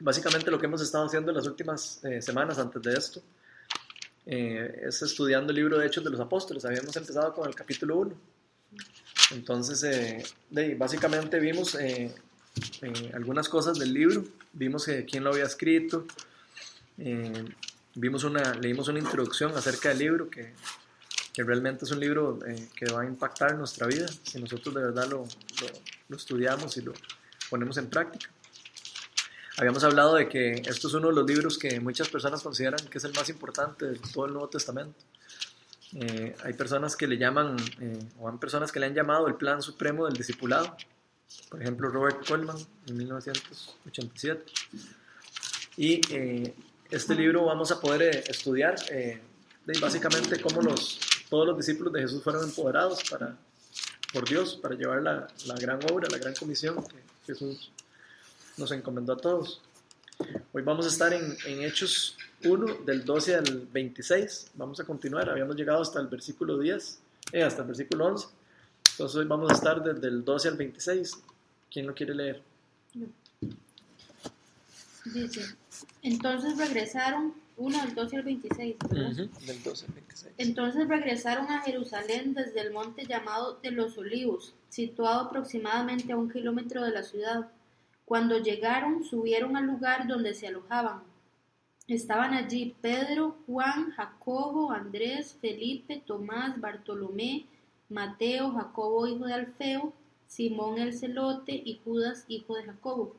Básicamente lo que hemos estado haciendo en las últimas eh, semanas antes de esto eh, es estudiando el libro de Hechos de los Apóstoles. Habíamos empezado con el capítulo 1. Entonces, eh, básicamente vimos algunas cosas del libro, vimos quién lo había escrito, vimos una, leímos una introducción acerca del libro que, realmente es un libro que va a impactar nuestra vida si nosotros de verdad lo estudiamos y lo ponemos en práctica. Habíamos hablado de que esto es uno de los libros que muchas personas consideran que es el más importante de todo el Nuevo Testamento. Eh, hay personas que le llaman, eh, o hay personas que le han llamado el plan supremo del discipulado. Por ejemplo, Robert Coleman en 1987. Y eh, este libro vamos a poder eh, estudiar eh, básicamente cómo los, todos los discípulos de Jesús fueron empoderados para, por Dios para llevar la, la gran obra, la gran comisión que Jesús nos encomendó a todos. Hoy vamos a estar en, en, Hechos 1, del 12 al 26. Vamos a continuar. Habíamos llegado hasta el versículo 10, eh, hasta el versículo 11. Entonces hoy vamos a estar desde el 12 al 26. ¿Quién lo quiere leer? Dice, entonces regresaron, 1 del 12 al 26. ¿verdad? Uh -huh, del 12 al 26. Entonces regresaron a Jerusalén desde el monte llamado de los Olivos, situado aproximadamente a un kilómetro de la ciudad. Cuando llegaron, subieron al lugar donde se alojaban. Estaban allí Pedro, Juan, Jacobo, Andrés, Felipe, Tomás, Bartolomé, Mateo, Jacobo, hijo de Alfeo, Simón el celote y Judas, hijo de Jacobo.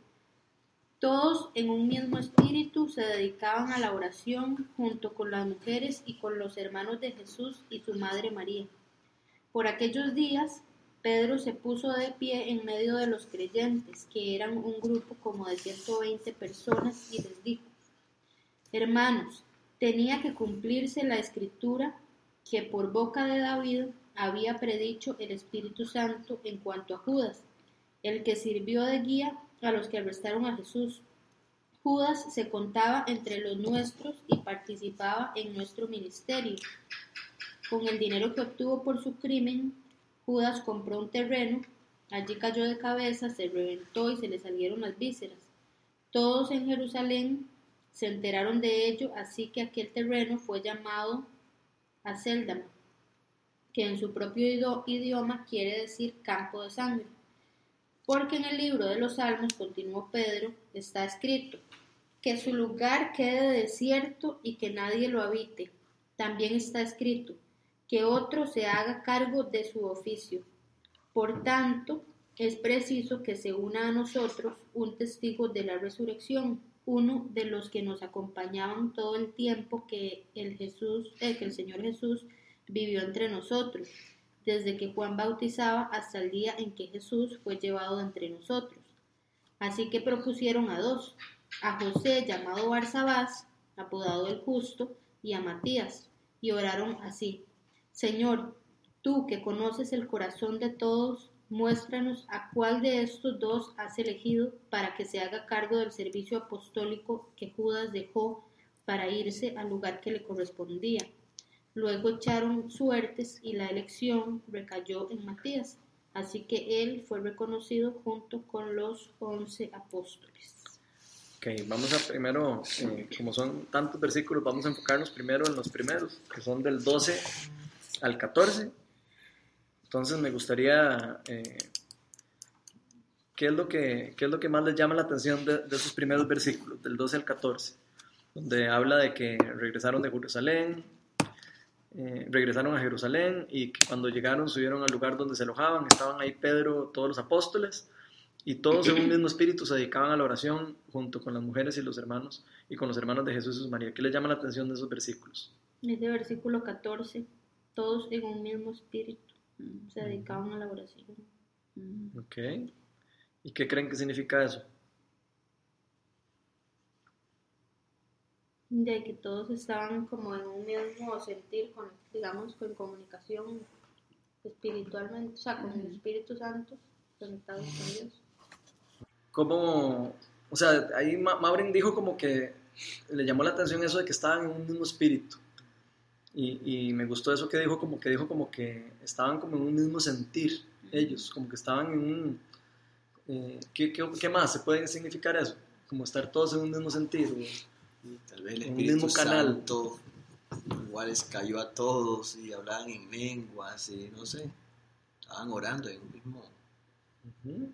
Todos en un mismo espíritu se dedicaban a la oración junto con las mujeres y con los hermanos de Jesús y su madre María. Por aquellos días, Pedro se puso de pie en medio de los creyentes, que eran un grupo como de 120 personas, y les dijo, Hermanos, tenía que cumplirse la escritura que por boca de David había predicho el Espíritu Santo en cuanto a Judas, el que sirvió de guía a los que arrestaron a Jesús. Judas se contaba entre los nuestros y participaba en nuestro ministerio. Con el dinero que obtuvo por su crimen, Judas compró un terreno, allí cayó de cabeza, se reventó y se le salieron las vísceras. Todos en Jerusalén se enteraron de ello, así que aquel terreno fue llamado Aceldama, que en su propio idioma quiere decir campo de sangre. Porque en el libro de los Salmos, continuó Pedro, está escrito, que su lugar quede desierto y que nadie lo habite. También está escrito, que otro se haga cargo de su oficio. Por tanto, es preciso que se una a nosotros un testigo de la resurrección, uno de los que nos acompañaban todo el tiempo que el Jesús, eh, que el Señor Jesús vivió entre nosotros, desde que Juan bautizaba hasta el día en que Jesús fue llevado entre nosotros. Así que propusieron a dos, a José llamado Barsabás, apodado el justo, y a Matías, y oraron así: Señor, tú que conoces el corazón de todos, muéstranos a cuál de estos dos has elegido para que se haga cargo del servicio apostólico que Judas dejó para irse al lugar que le correspondía. Luego echaron suertes y la elección recayó en Matías, así que él fue reconocido junto con los once apóstoles. Ok, vamos a primero, eh, como son tantos versículos, vamos a enfocarnos primero en los primeros, que son del 12 al 14. Entonces me gustaría, eh, ¿qué, es lo que, ¿qué es lo que más les llama la atención de, de esos primeros versículos, del 12 al 14? Donde habla de que regresaron de Jerusalén, eh, regresaron a Jerusalén y que cuando llegaron subieron al lugar donde se alojaban, estaban ahí Pedro, todos los apóstoles, y todos en un mismo espíritu se dedicaban a la oración junto con las mujeres y los hermanos, y con los hermanos de Jesús y María. ¿Qué les llama la atención de esos versículos? Ese versículo 14, todos en un mismo espíritu se dedicaban a la oración. Ok. ¿Y qué creen que significa eso? De que todos estaban como en un mismo sentir, con, digamos, con comunicación espiritualmente, o sea, con el Espíritu Santo, conectados con Dios. ¿Cómo, o sea, ahí Maureen dijo como que le llamó la atención eso de que estaban en un mismo espíritu. Y, y, me gustó eso que dijo, como que dijo como que estaban como en un mismo sentir ellos, como que estaban en un... Eh, ¿qué, qué, qué, más se puede significar eso? como estar todos en un mismo sentido. Y tal vez el Un Espíritu mismo canal. Santo igual les cayó a todos y hablaban en lenguas y no sé, estaban orando en un mismo, la misma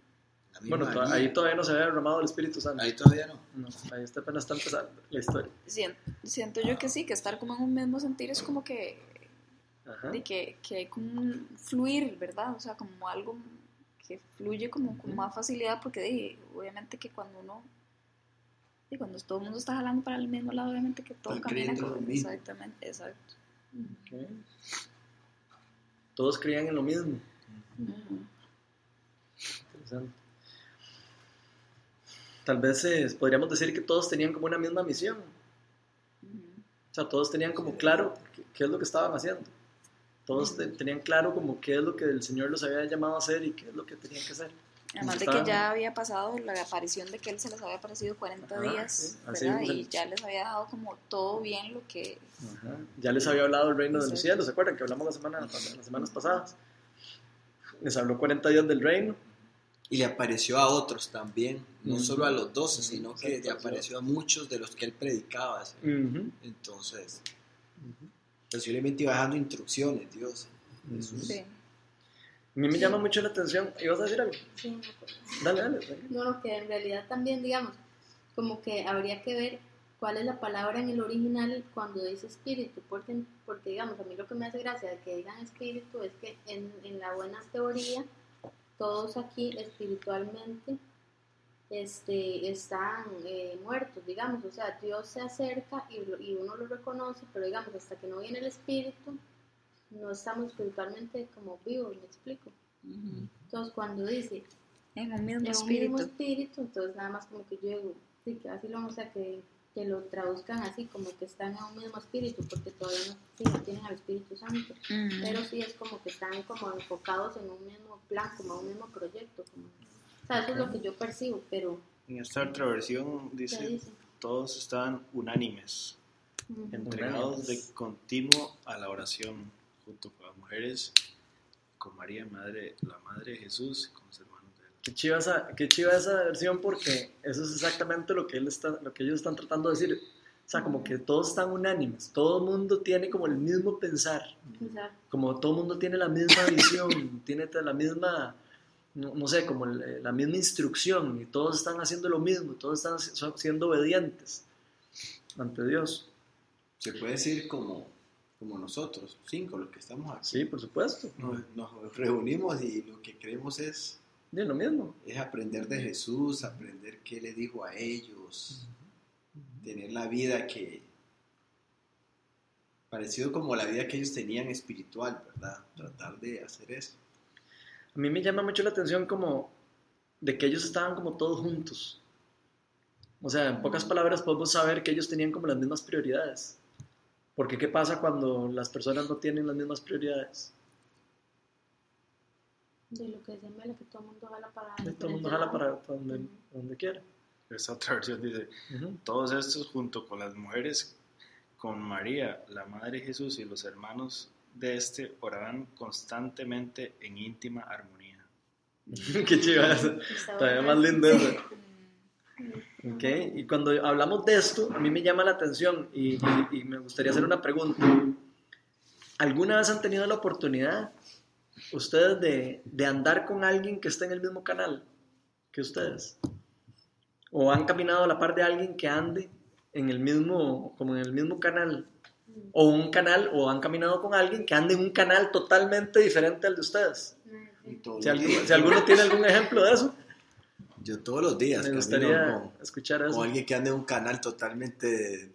Bueno, to- ahí todavía no se había derramado el Espíritu Santo. Ahí todavía no. No, ahí está apenas está empezando la historia. Siento, siento yo que sí, que estar como en un mismo sentir es como que, Ajá. de que, que hay como un fluir, ¿verdad? O sea, como algo que fluye como con más facilidad, porque de, obviamente que cuando uno, y cuando todo el mundo está jalando para el mismo lado, obviamente que todo camina creyendo con- lo mismo. Exactamente, exacto. Todos creían en lo mismo. Interesante. Tal vez eh, podríamos decir que todos tenían como una misma misión. O sea, todos tenían como claro qué, es lo que estaban haciendo. Todos te- tenían claro como qué es lo que el Señor los había llamado a hacer y qué es lo que tenían que hacer. Además de que ya había pasado la aparición de que él se les había aparecido 40 Ajá, días, sí, ¿verdad? Y el- ya les había dado como todo bien lo que... Ajá. Ya les había hablado del reino de los cielos, ¿se acuerdan que hablamos la semana, las semanas pasadas? Les habló 40 días del reino. Y le apareció a otros también, no Ujú. solo a los doce, sino que le apareció a muchos de los que él predicaba. Entonces, posiblemente iba dejando instrucciones, Dios. Jesús. Sí. A mí me llama mucho la atención. ¿Ibas a decir algo? Sí, me acuerdo. Dale, dale. tranquilo. No, no, que en realidad también, digamos, como que habría que ver cuál es la palabra en el original cuando dice espíritu, porque, porque digamos, a mí lo que me hace gracia de que digan espíritu es que en, en la buena teoría, todos aquí espiritualmente este, están eh, muertos, digamos, o sea, Dios se acerca y, y uno lo reconoce, pero digamos, hasta que no viene el espíritu, no estamos espiritualmente como vivos, me explico. Ujú. Entonces, cuando dice En un mismo en espíritu. mismo espíritu, entonces nada más como que yo digo, sí, que así lo vamos a que, que lo traduzcan así, como que están en un mismo espíritu, porque todavía no, sí, no tienen al Espíritu Santo, pero sí es como que están como enfocados en un mismo plan, como un mismo proyecto, como, o sea, eso es lo que yo percibo, pero En esta otra versión ¿qué dice, dice? todos estaban unánimes, entregados de Unánimes. continuo a la oración, junto con las mujeres, con María, madre, la madre de Jesús, y con los hermanos de él. Qué chiva, esa, qué chiva esa versión porque eso es exactamente lo que, él está, lo que ellos están tratando de decir. O sea, como que todos están unánimes, todo el mundo tiene como el mismo pensar, como todo el mundo tiene la misma visión, tiene la misma, no, no sé, como el- la misma instrucción y todos están haciendo lo mismo, todos están son- siendo obedientes ante Dios. Se puede decir como, como nosotros, cinco, los que estamos aquí. Sí, por supuesto. Nos, nos reunimos y lo que queremos es, Sí, lo mismo. es aprender de Jesús, aprender qué le dijo a ellos, tener la vida que, parecido como la vida que ellos tenían espiritual, ¿verdad? Tratar de hacer eso. A mí me llama mucho la atención como de que ellos estaban como todos juntos. O sea, en pocas palabras podemos saber que ellos tenían como las mismas prioridades. Porque ¿qué pasa cuando las personas no tienen las mismas prioridades? de lo que Mela, que todo el mundo jala para Todo el mundo jala para, donde, donde quiera. Esta otra versión dice, Ujú. todos estos junto con las mujeres, con María, la madre de Jesús y los hermanos de este, oraban constantemente en íntima armonía. Qué chiva eso. Está Todavía más lindo eso. Ok, Y cuando hablamos de esto, a mí me llama la atención y, y- y me gustaría hacer una pregunta. ¿Alguna vez han tenido la oportunidad ustedes de, de andar con alguien que está en el mismo canal que ustedes? ¿O han caminado a la par de alguien que ande en el mismo, como en el mismo canal? ¿O un canal, o han caminado con alguien que ande en un canal totalmente diferente al de ustedes? Si, alguno tiene algún ejemplo de eso, Yo todos los días me gustaría con, escuchar eso. alguien que ande en un canal totalmente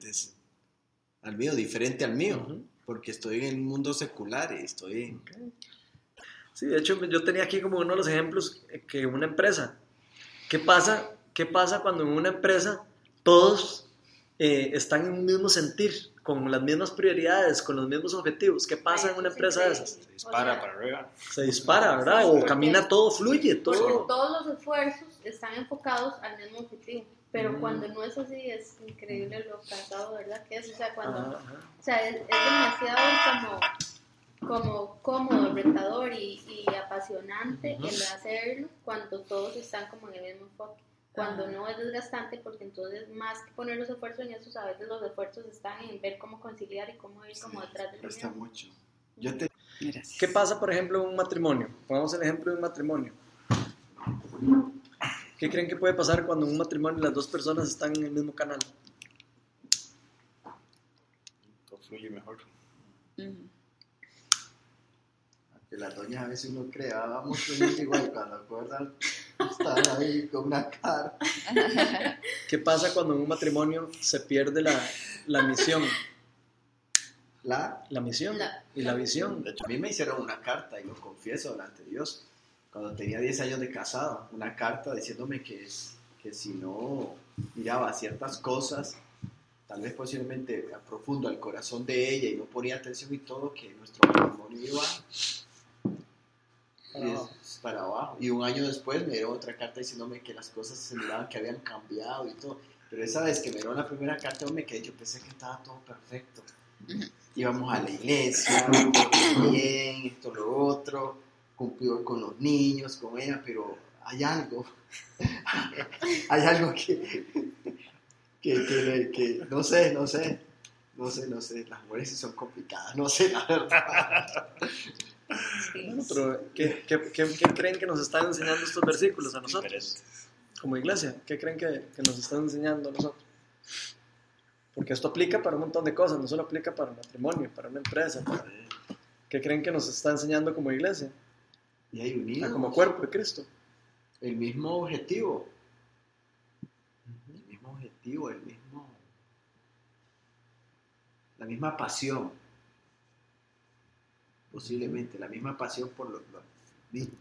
al mío, diferente al mío, porque estoy en el mundo secular y estoy en... Sí, de hecho yo tenía aquí como uno de los ejemplos eh, que una empresa. ¿Qué pasa, qué pasa cuando en una empresa todos eh, están en un mismo sentir, con las mismas prioridades, con los mismos objetivos? ¿Qué pasa Ay, en una empresa de esas? Se dispara O sea, para arriba. Se dispara, ¿verdad? O camina todo, fluye, Porque todo. todos los esfuerzos están enfocados al mismo objetivo. Pero Mm. cuando no es así, es increíble lo cansado, ¿verdad? Que es, o sea, cuando, Ajá, ajá. o sea, es, es demasiado como, como cómodo, retador y, y apasionante Ujú. el hacerlo cuando todos están como en el mismo enfoque. Cuando no es desgastante, porque entonces más que poner los esfuerzos en eso, a veces los esfuerzos están en ver cómo conciliar y cómo ir como detrás del Cuesta mucho. Yo te Gracias. ¿Qué pasa, por ejemplo, en un matrimonio? Pongamos el ejemplo de un matrimonio. ¿Qué creen que puede pasar cuando en un matrimonio las dos personas están en el mismo canal? Todo fluye mejor. Que las doñas a veces uno cree, ah, vamos igual cuando acuerdan, están ahí con una cara. ¿Qué pasa cuando en un matrimonio se pierde la, la misión? La, La misión La- y la visión. de hecho, a mí me hicieron una carta, y lo confieso delante de Dios, cuando tenía 10 años de casado, una carta diciéndome que, es- que si no miraba ciertas cosas, tal vez posiblemente a profundo al corazón de ella y no ponía atención y todo, que nuestro matrimonio iba Para y abajo. es para abajo. Y un año después me dieron otra carta diciéndome que las cosas se miraban que habían cambiado y todo. Pero esa vez que me dieron la primera carta, yo me quedé, yo pensé que estaba todo perfecto. Íbamos a la iglesia, todo bien, esto, lo otro, cumplió con los niños, con ella, pero hay algo, hay algo que, que, que, que- no sé, no sé, no sé, no sé, las mujeres sí son complicadas, no sé, la verdad. Sí. Bueno, pero ¿qué, qué, qué- qué creen que nos están enseñando estos versículos a nosotros? Como iglesia, ¿qué creen que, que nos están enseñando a nosotros? Porque esto aplica para un montón de cosas, no solo aplica para matrimonio, para una empresa. para- ¿Qué creen que nos está enseñando como iglesia? Y hay Ah, unidos. como cuerpo de Cristo. el mismo objetivo. El mismo objetivo, el mismo. La misma pasión. Posiblemente, la misma pasión por lo, lo mismo.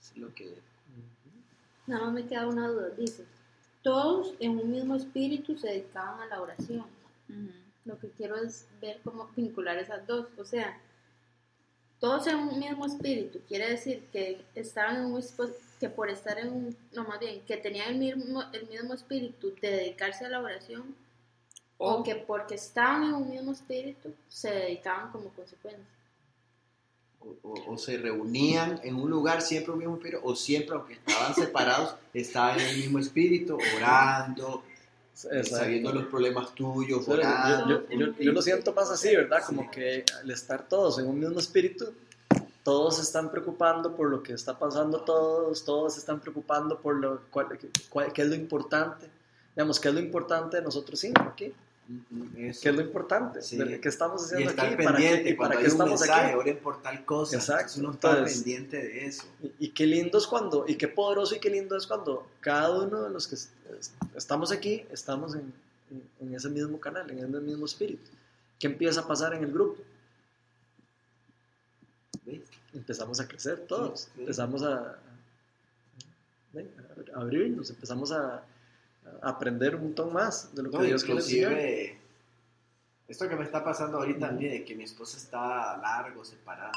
Es lo que. Nada más me queda una duda. Dice, todos en un mismo espíritu se dedicaban a la oración. Lo que quiero es ver cómo vincular esas dos. O sea, todos en un mismo espíritu. Quiere decir que estaban en un que por estar en un, no más bien, que tenían el mismo, el mismo espíritu de dedicarse a la oración, o O que porque estaban en un mismo espíritu se dedicaban como consecuencia. O, o- o se reunían en un lugar siempre un mismo espíritu, o siempre, aunque estaban separados, estaban en el mismo espíritu, orando, Exacto. sabiendo los problemas tuyos, Yo, orando. yo- yo- yo lo siento más así, ¿verdad? Como que al estar todos en un mismo espíritu, todos se están preocupando por lo que está pasando todos, todos se están preocupando por lo, cuál- cuál- qué es lo importante. Digamos, ¿qué es lo importante de nosotros cinco aquí? Eso. ¿Qué es lo importante? Sí. ¿De ¿Qué estamos y haciendo estar aquí? ¿Para pendiente qué, y cuando para un estamos mensaje, aquí? oren por tal cosa. Exacto, uno está pendiente de eso. Y, y qué lindo es cuando, y qué poderoso y qué lindo es cuando cada uno de los que es- es- estamos aquí, estamos en, en- en ese mismo canal, en ese mismo espíritu. ¿Qué empieza a pasar en el grupo? ¿Ves? Empezamos a crecer todos, Sí, sí. empezamos a, a- abrirnos, empezamos a aprender un montón más de lo que No, Dios quiere esto que me está pasando ahorita a mí, de que mi esposa está largo, separada,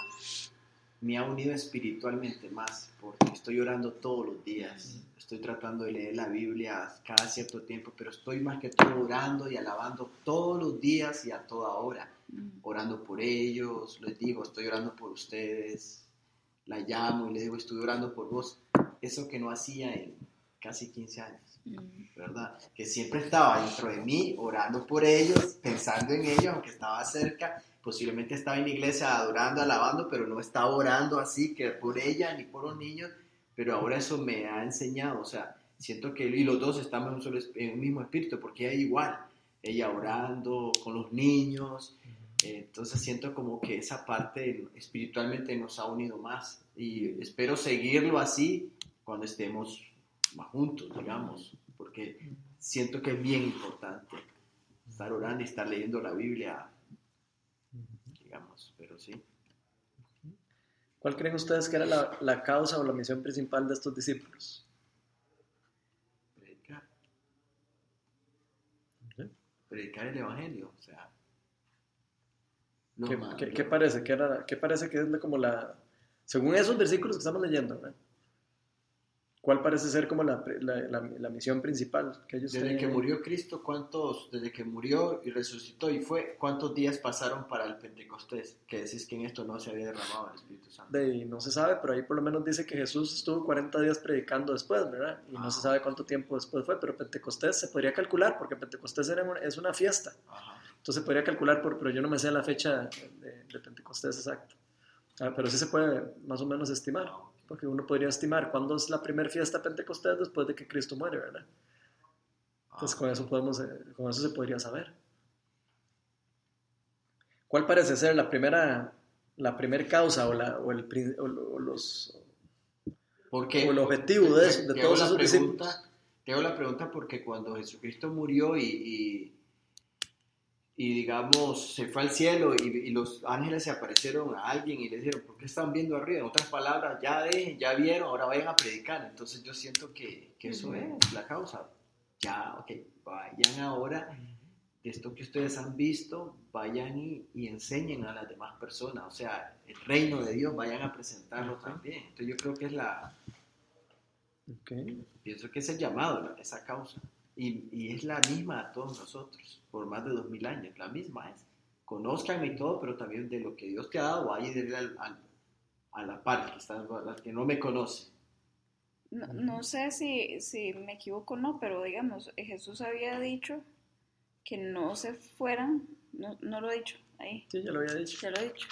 me ha unido espiritualmente más, porque estoy orando todos los días. Estoy tratando de leer la Biblia cada cierto tiempo, pero estoy más que todo orando y alabando todos los días y a toda hora. Orando por ellos, les digo, estoy orando por ustedes. La llamo y le digo, estoy orando por vos. Eso que no hacía en casi 15 años. Ujú. ¿verdad? Que siempre estaba dentro de mí, orando por ellos, pensando en ellos, aunque estaba cerca, posiblemente estaba en la iglesia adorando, alabando, pero no estaba orando así, que por ella ni por los niños, pero ahora eso me ha enseñado, o sea, siento que, y los dos estamos en un, solo, en un mismo espíritu, porque ella igual, ella orando con los niños, entonces siento como que esa parte espiritualmente nos ha unido más, y espero seguirlo así cuando estemos más juntos, digamos, porque siento que es bien importante estar orando y estar leyendo la Biblia, digamos, pero sí. ¿Cuál creen ustedes que era la, la causa o la misión principal de estos discípulos? Predicar. Predicar el Evangelio, o sea. no ¿Qué, qué- no. qué parece? ¿Qué, era, ¿Qué parece que es como la... Según esos versículos que estamos leyendo, ¿verdad? ¿Cuál parece ser como la, la, la, la misión principal que ellos Desde que murió Cristo, ¿cuántos, desde que murió y resucitó y fue, cuántos días pasaron para el Pentecostés? Que decís que en esto no se había derramado el Espíritu Santo. De, y no se sabe, pero ahí por lo menos dice que Jesús estuvo 40 días predicando después, ¿verdad? Y no se sabe cuánto tiempo después fue, pero Pentecostés se podría calcular, porque Pentecostés era una- es una fiesta. Ajá. Entonces se podría calcular, por, pero yo no me sé la fecha de, de Pentecostés exacta. Ah, pero sí se puede más o menos estimar, Ah. Porque uno podría estimar cuándo es la primera fiesta de Pentecostés después de que Cristo muere, ¿verdad? Entonces Ah, con eso, podemos, eh, con eso se podría saber. ¿Cuál parece ser la primera, la primera causa o, la, o, el, o lo- o los, Porque o el objetivo de, eso- de te todos hago esos la pregunta, te hago la pregunta porque cuando Jesucristo murió y, y, y, digamos se fue al cielo y, y los ángeles se aparecieron a alguien y le dijeron, ¿por qué están viendo arriba? En otras palabras, ya dejen, ya vieron, ahora vayan a predicar. Entonces yo siento que, que eso Ujú. es la causa. Ya, ok, vayan ahora de esto que ustedes han visto, vayan y, y enseñen a las demás personas. O sea, el reino de Dios, vayan a presentarlo también. Entonces yo creo que es la, Ok. pienso que es el llamado, la- esa causa. Y, y es la misma a todos nosotros, por más de dos mil años, la misma es. Conózcanme y todo, pero también de lo que Dios te ha dado, vaya y dele al, al- a la par, que, está, al que no me conoce. No, no sé si, si me equivoco o no, pero digamos, eh, Jesús había dicho que no se fueran, no, no lo he dicho, ahí, Sí, ya lo había dicho. ya lo he dicho,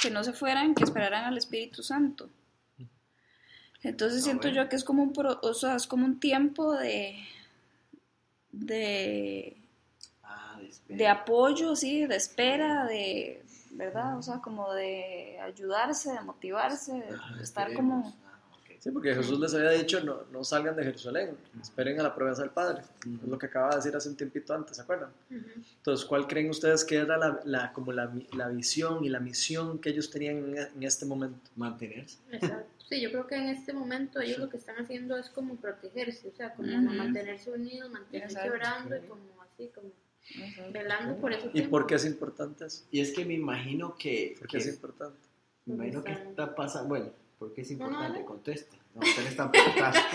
que no se fueran, que esperaran al Espíritu Santo. Entonces Ah, siento bueno. yo que es como un, pro- o sea, es como un tiempo de, de, Ah, de apoyo, sí, de espera, de, ¿verdad? O sea, como de ayudarse, de motivarse, de Ah, estar esperemos. como... Sí, porque Jesús les había dicho, no, no salgan de Jerusalén, esperen a la promesa del Padre. Es lo que acaba de decir hace un tiempito antes, ¿se acuerdan? Ujú. Entonces, ¿cuál creen ustedes que era la, la- como la, la visión y la misión que ellos tenían en, en este momento? Mantenerse. Exacto. Sí, yo creo que en este momento ellos lo que están haciendo es como protegerse, o sea, como Ujú. mantenerse unidos, mantenerse Exacto. orando y como así, como velando por eso. ¿Y por qué es importante eso? Y es que me imagino que, ¿Por qué que- es importante? me imagino que está pasando, bueno, ¿por qué es No, no, importante? dale. Contesta. No, ustedes están preguntando.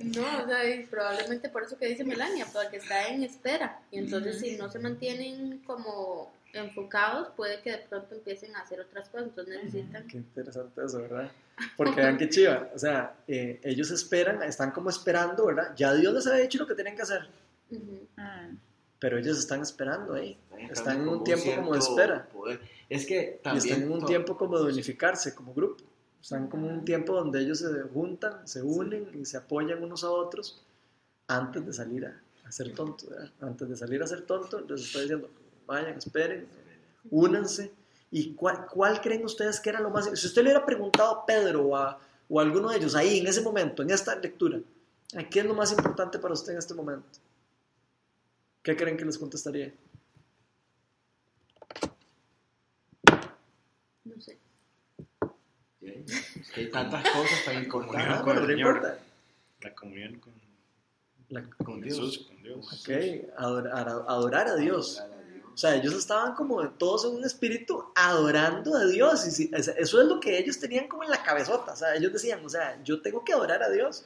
No, o sea, y probablemente por eso que dice Melania, porque está en espera. Y entonces si no se mantienen como enfocados, puede que de pronto empiecen a hacer otras cosas. Entonces necesitan... Qué interesante eso, ¿verdad? Porque vean qué chiva. O sea, eh, ellos esperan, están como esperando, ¿verdad? Ya Dios les había dicho lo que tienen que hacer, Ujú. Ah, pero ellos están esperando ahí. entrando Están en un tiempo como de espera. poder. Es que Y también... están en un tiempo como de unificarse como grupo. Están como un tiempo donde ellos se juntan, se unen y se apoyan unos a otros antes de salir a, a ser tontos. ¿verdad? Antes de salir a ser tontos, les estoy diciendo, vayan, esperen, únanse. ¿Y cuál, cuál creen ustedes que era lo más... Si usted le hubiera preguntado a Pedro o a, o a alguno de ellos ahí, en ese momento, en esta lectura, ¿a ¿qué es lo más importante para usted en este momento? ¿Qué creen que les contestaría? No sé. Sí, Es que hay tantas cosas tan importantes. No, con el Señor. La comunión con, La- Con Dios. Jesús, con Dios. Ok, adorar, adorar a Dios. O sea, ellos estaban como todos en un espíritu adorando a Dios. Y es- eso es lo que ellos tenían como en la cabezota. O sea, ellos decían, o sea, yo tengo que adorar a Dios.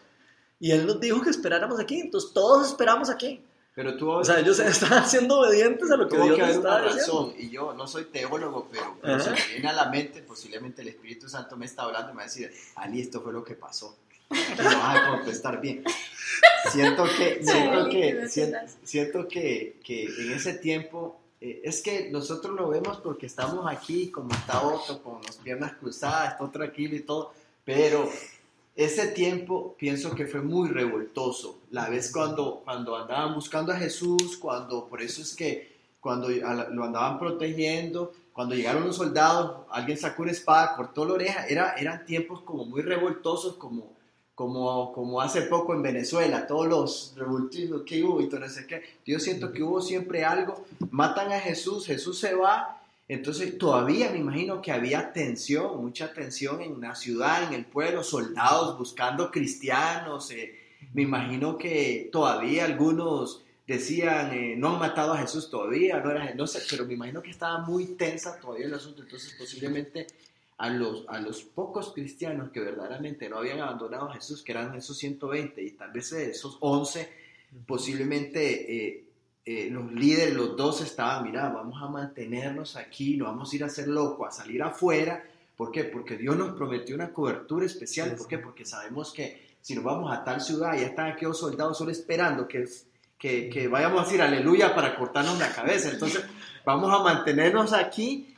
Y Él nos dijo que esperáramos aquí. Entonces todos esperamos aquí. Pero tú O sea, ellos estaban siendo obedientes a lo que Dios que les estaba diciendo. razón, y yo no soy teólogo, pero, pero se me viene a la mente, posiblemente el Espíritu Santo me está hablando y me va a decir, Ali, esto fue lo que pasó. Y lo vas a contestar bien. Siento que, siento que, siento, siento que, que en ese tiempo, eh, es que nosotros lo vemos porque estamos aquí, como está Otto, con las piernas cruzadas, está tranquilo y todo, pero ese tiempo pienso que fue muy revoltoso. La vez cuando, cuando andaban buscando a Jesús, cuando por eso es que cuando lo andaban protegiendo, cuando llegaron los soldados, alguien sacó una espada, cortó la oreja, era, eran tiempos como muy revoltosos, como, como, como hace poco en Venezuela, todos los revoltillos que hubo y todo no sé qué. Yo siento que hubo siempre algo, matan a Jesús, Jesús se va, entonces todavía me imagino que había tensión, mucha tensión en la ciudad, en el pueblo, soldados buscando cristianos. eh, me imagino que todavía algunos decían, eh, no han matado a Jesús todavía, no, era, no sé, pero me imagino que estaba muy tensa todavía el asunto, entonces posiblemente a los, a los pocos cristianos que verdaderamente no habían abandonado a Jesús, que eran esos 120 y tal vez de esos 11, posiblemente eh, eh, los líderes, los dos estaban, mira, vamos a mantenernos aquí, no vamos a ir a hacer loco, a salir afuera. ¿Por qué? Porque Dios nos prometió una cobertura especial. ¿Por qué? Porque sabemos que si nos vamos a tal ciudad, ya están aquellos soldados solo esperando que, que, que vayamos a decir aleluya para cortarnos la cabeza. Entonces, vamos a mantenernos aquí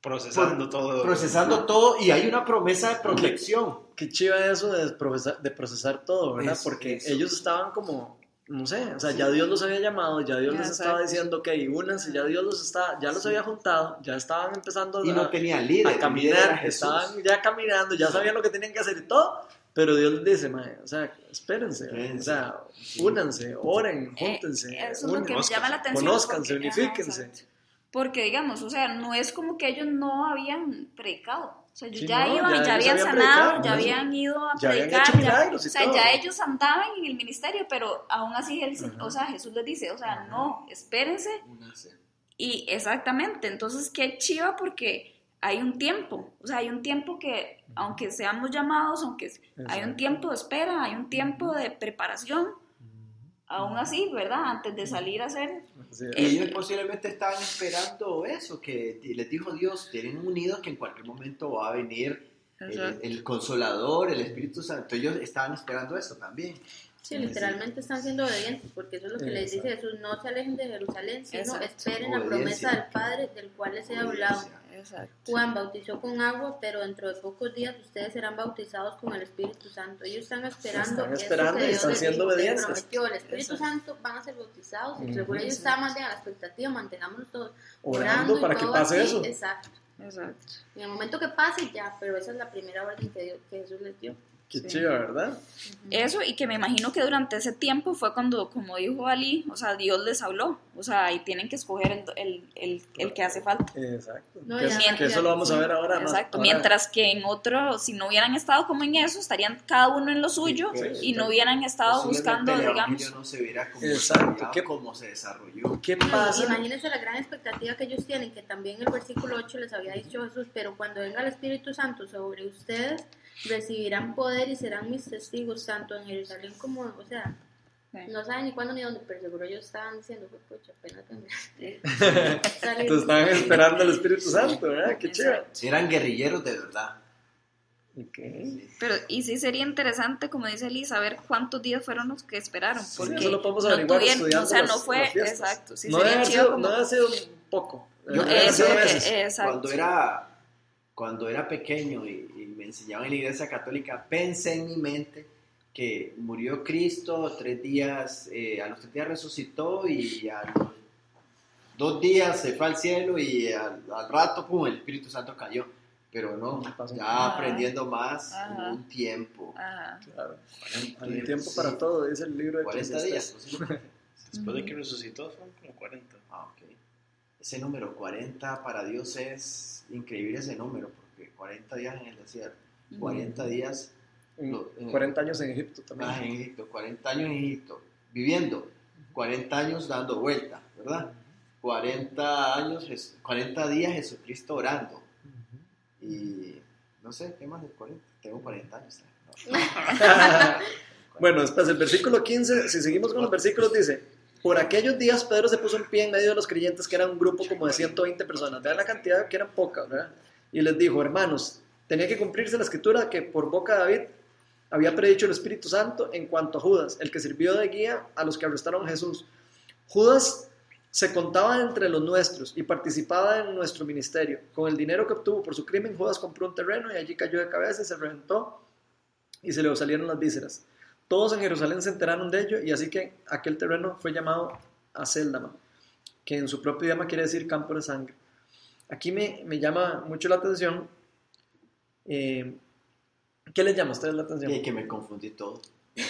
Procesando todo. procesando todo y hay una promesa de protección. Qué chiva eso de procesar, de procesar todo, ¿verdad? Es- Porque eso. ellos estaban como, no sé, o sea, ya Dios los había llamado, ya Dios les estaba diciendo, ok, únanse, ya Dios los está, ya los había juntado, ya estaban empezando Y a, no tenían líder. a el líder caminar, estaban ya caminando, ya sabían lo que tenían que hacer y todo, pero Dios les dice, "Mae, o sea, espérense, o sea, únanse, oren, Eh, júntense, Eso es lo que me Conózcanse. llama la atención. conózcanse, porque- unifíquense. Porque, digamos, o sea, no es como que ellos no habían predicado. O sea, ellos Sí, ya no, iban, ya habían sanado, predicado, ya habían ido a Ya habían predicar. ya- y o sea, todo. ya ellos andaban en el ministerio, pero aún así, él, o sea, Jesús les dice, o sea, no, espérense. Y exactamente, entonces qué chiva porque hay un tiempo, o sea, hay un tiempo que, aunque seamos llamados, aunque hay un tiempo de espera, hay un tiempo de preparación, aún así, ¿verdad? Antes de salir a hacer ellos posiblemente estaban esperando eso, que les dijo Dios, tienen unidos que en cualquier momento va a venir el, consolador, el Espíritu Santo. Ellos estaban esperando eso también. Sí, literalmente están siendo obedientes, porque eso es lo que les dice Jesús, no se alejen de Jerusalén, sino Exacto. esperen la promesa del Padre del cual les he hablado. Obediencia. Exacto. Juan bautizó con agua, pero dentro de pocos días ustedes serán bautizados con el Espíritu Santo. Ellos están esperando, Están esperando y están siendo obedientes. prometió, el Espíritu Exacto. Santo van a ser bautizados, y seguro ellos estaban más bien a la expectativa, mantengámonos todos Orando y para que pase así, eso. Exacto. Exacto. En el momento que pase ya, pero esa es la primera orden que, Dios- que Jesús les dio. Qué Sí. chiva, ¿verdad? Eso, y que me imagino que durante ese tiempo fue cuando, como dijo Ali, o sea, Dios les habló. O sea, y tienen que escoger el, el, el, el que hace falta. Exacto. No, que, ya, es- que eso lo vamos a ver ahora. más- Exacto. ahora- Mientras que en otro, si no hubieran estado como en eso, estarían cada uno en lo suyo Sí, pues, y no hubieran estado buscando, digamos. no se viera como, Exacto. desarrollado, ¿Qué- como se desarrolló. ¿Qué pasa? Imagínense la gran expectativa que ellos tienen, que también el versículo 8 les había dicho Jesús, pero cuando venga el Espíritu Santo sobre ustedes, recibirán poder y serán mis testigos, tanto en Jerusalén como, o sea, Sí. no saben ni cuándo ni dónde, pero seguro ellos estaban diciendo, pues, pucha, apenas Sí. Entonces estaban esperando al Espíritu Santo, ¿verdad? Qué chiva. Eran guerrilleros de verdad. Ok. Sí. Pero, y sí sería interesante, como dice Eli, saber cuántos días fueron los que esperaron. Sí, Porque eso lo podemos no averiguar tuvieron- estudiando O sea, las- no fue. las. Exacto. Sí no, debe sería sido, como. no haber sido poco. Yo Debe haber Eso veces. que- exacto. Cuando era, cuando era pequeño y, y enseñaban en la iglesia católica, pensé en mi mente que murió Cristo, tres días, eh, a los tres días resucitó y a los dos días se fue al cielo y al, al rato, pum, el Espíritu Santo cayó. Pero no, ya Ajá. aprendiendo más, Ajá. un tiempo. Ajá. Claro. Hay Sí. tiempo para todo, dice el libro de 40 días. Después de que resucitó, fueron como 40. Ah, ok. Ese número 40 para Dios es increíble ese número, porque 40 días en el desierto, 40 días En Lo- en- 40 años en Egipto también. más en Egipto, 40 años en Egipto, viviendo, 40 años dando vuelta, ¿verdad? 40 años, Jes- 40 días Jesucristo orando. Y no sé, ¿qué más de 40? Tengo 40 años. ¿no? bueno, después el versículo 15, si seguimos con los versículos, dice, por aquellos días Pedro se puso en pie en medio de los creyentes, que era un grupo como de 120 personas, vean la cantidad que eran pocas, ¿verdad? Y les dijo, hermanos, tenía que cumplirse la escritura que por boca de David había predicho el Espíritu Santo en cuanto a Judas, el que sirvió de guía a los que arrestaron a Jesús. Judas se contaba entre los nuestros y participaba en nuestro ministerio. Con el dinero que obtuvo por su crimen, Judas compró un terreno y allí cayó de cabeza y se reventó y se le salieron las vísceras. Todos en Jerusalén se enteraron de ello y así que aquel terreno fue llamado Aceldama, que en su propio idioma quiere decir campo de sangre. Aquí me, me llama mucho la atención. eh, ¿Qué les llama a ustedes la atención? Y que me confundí todo.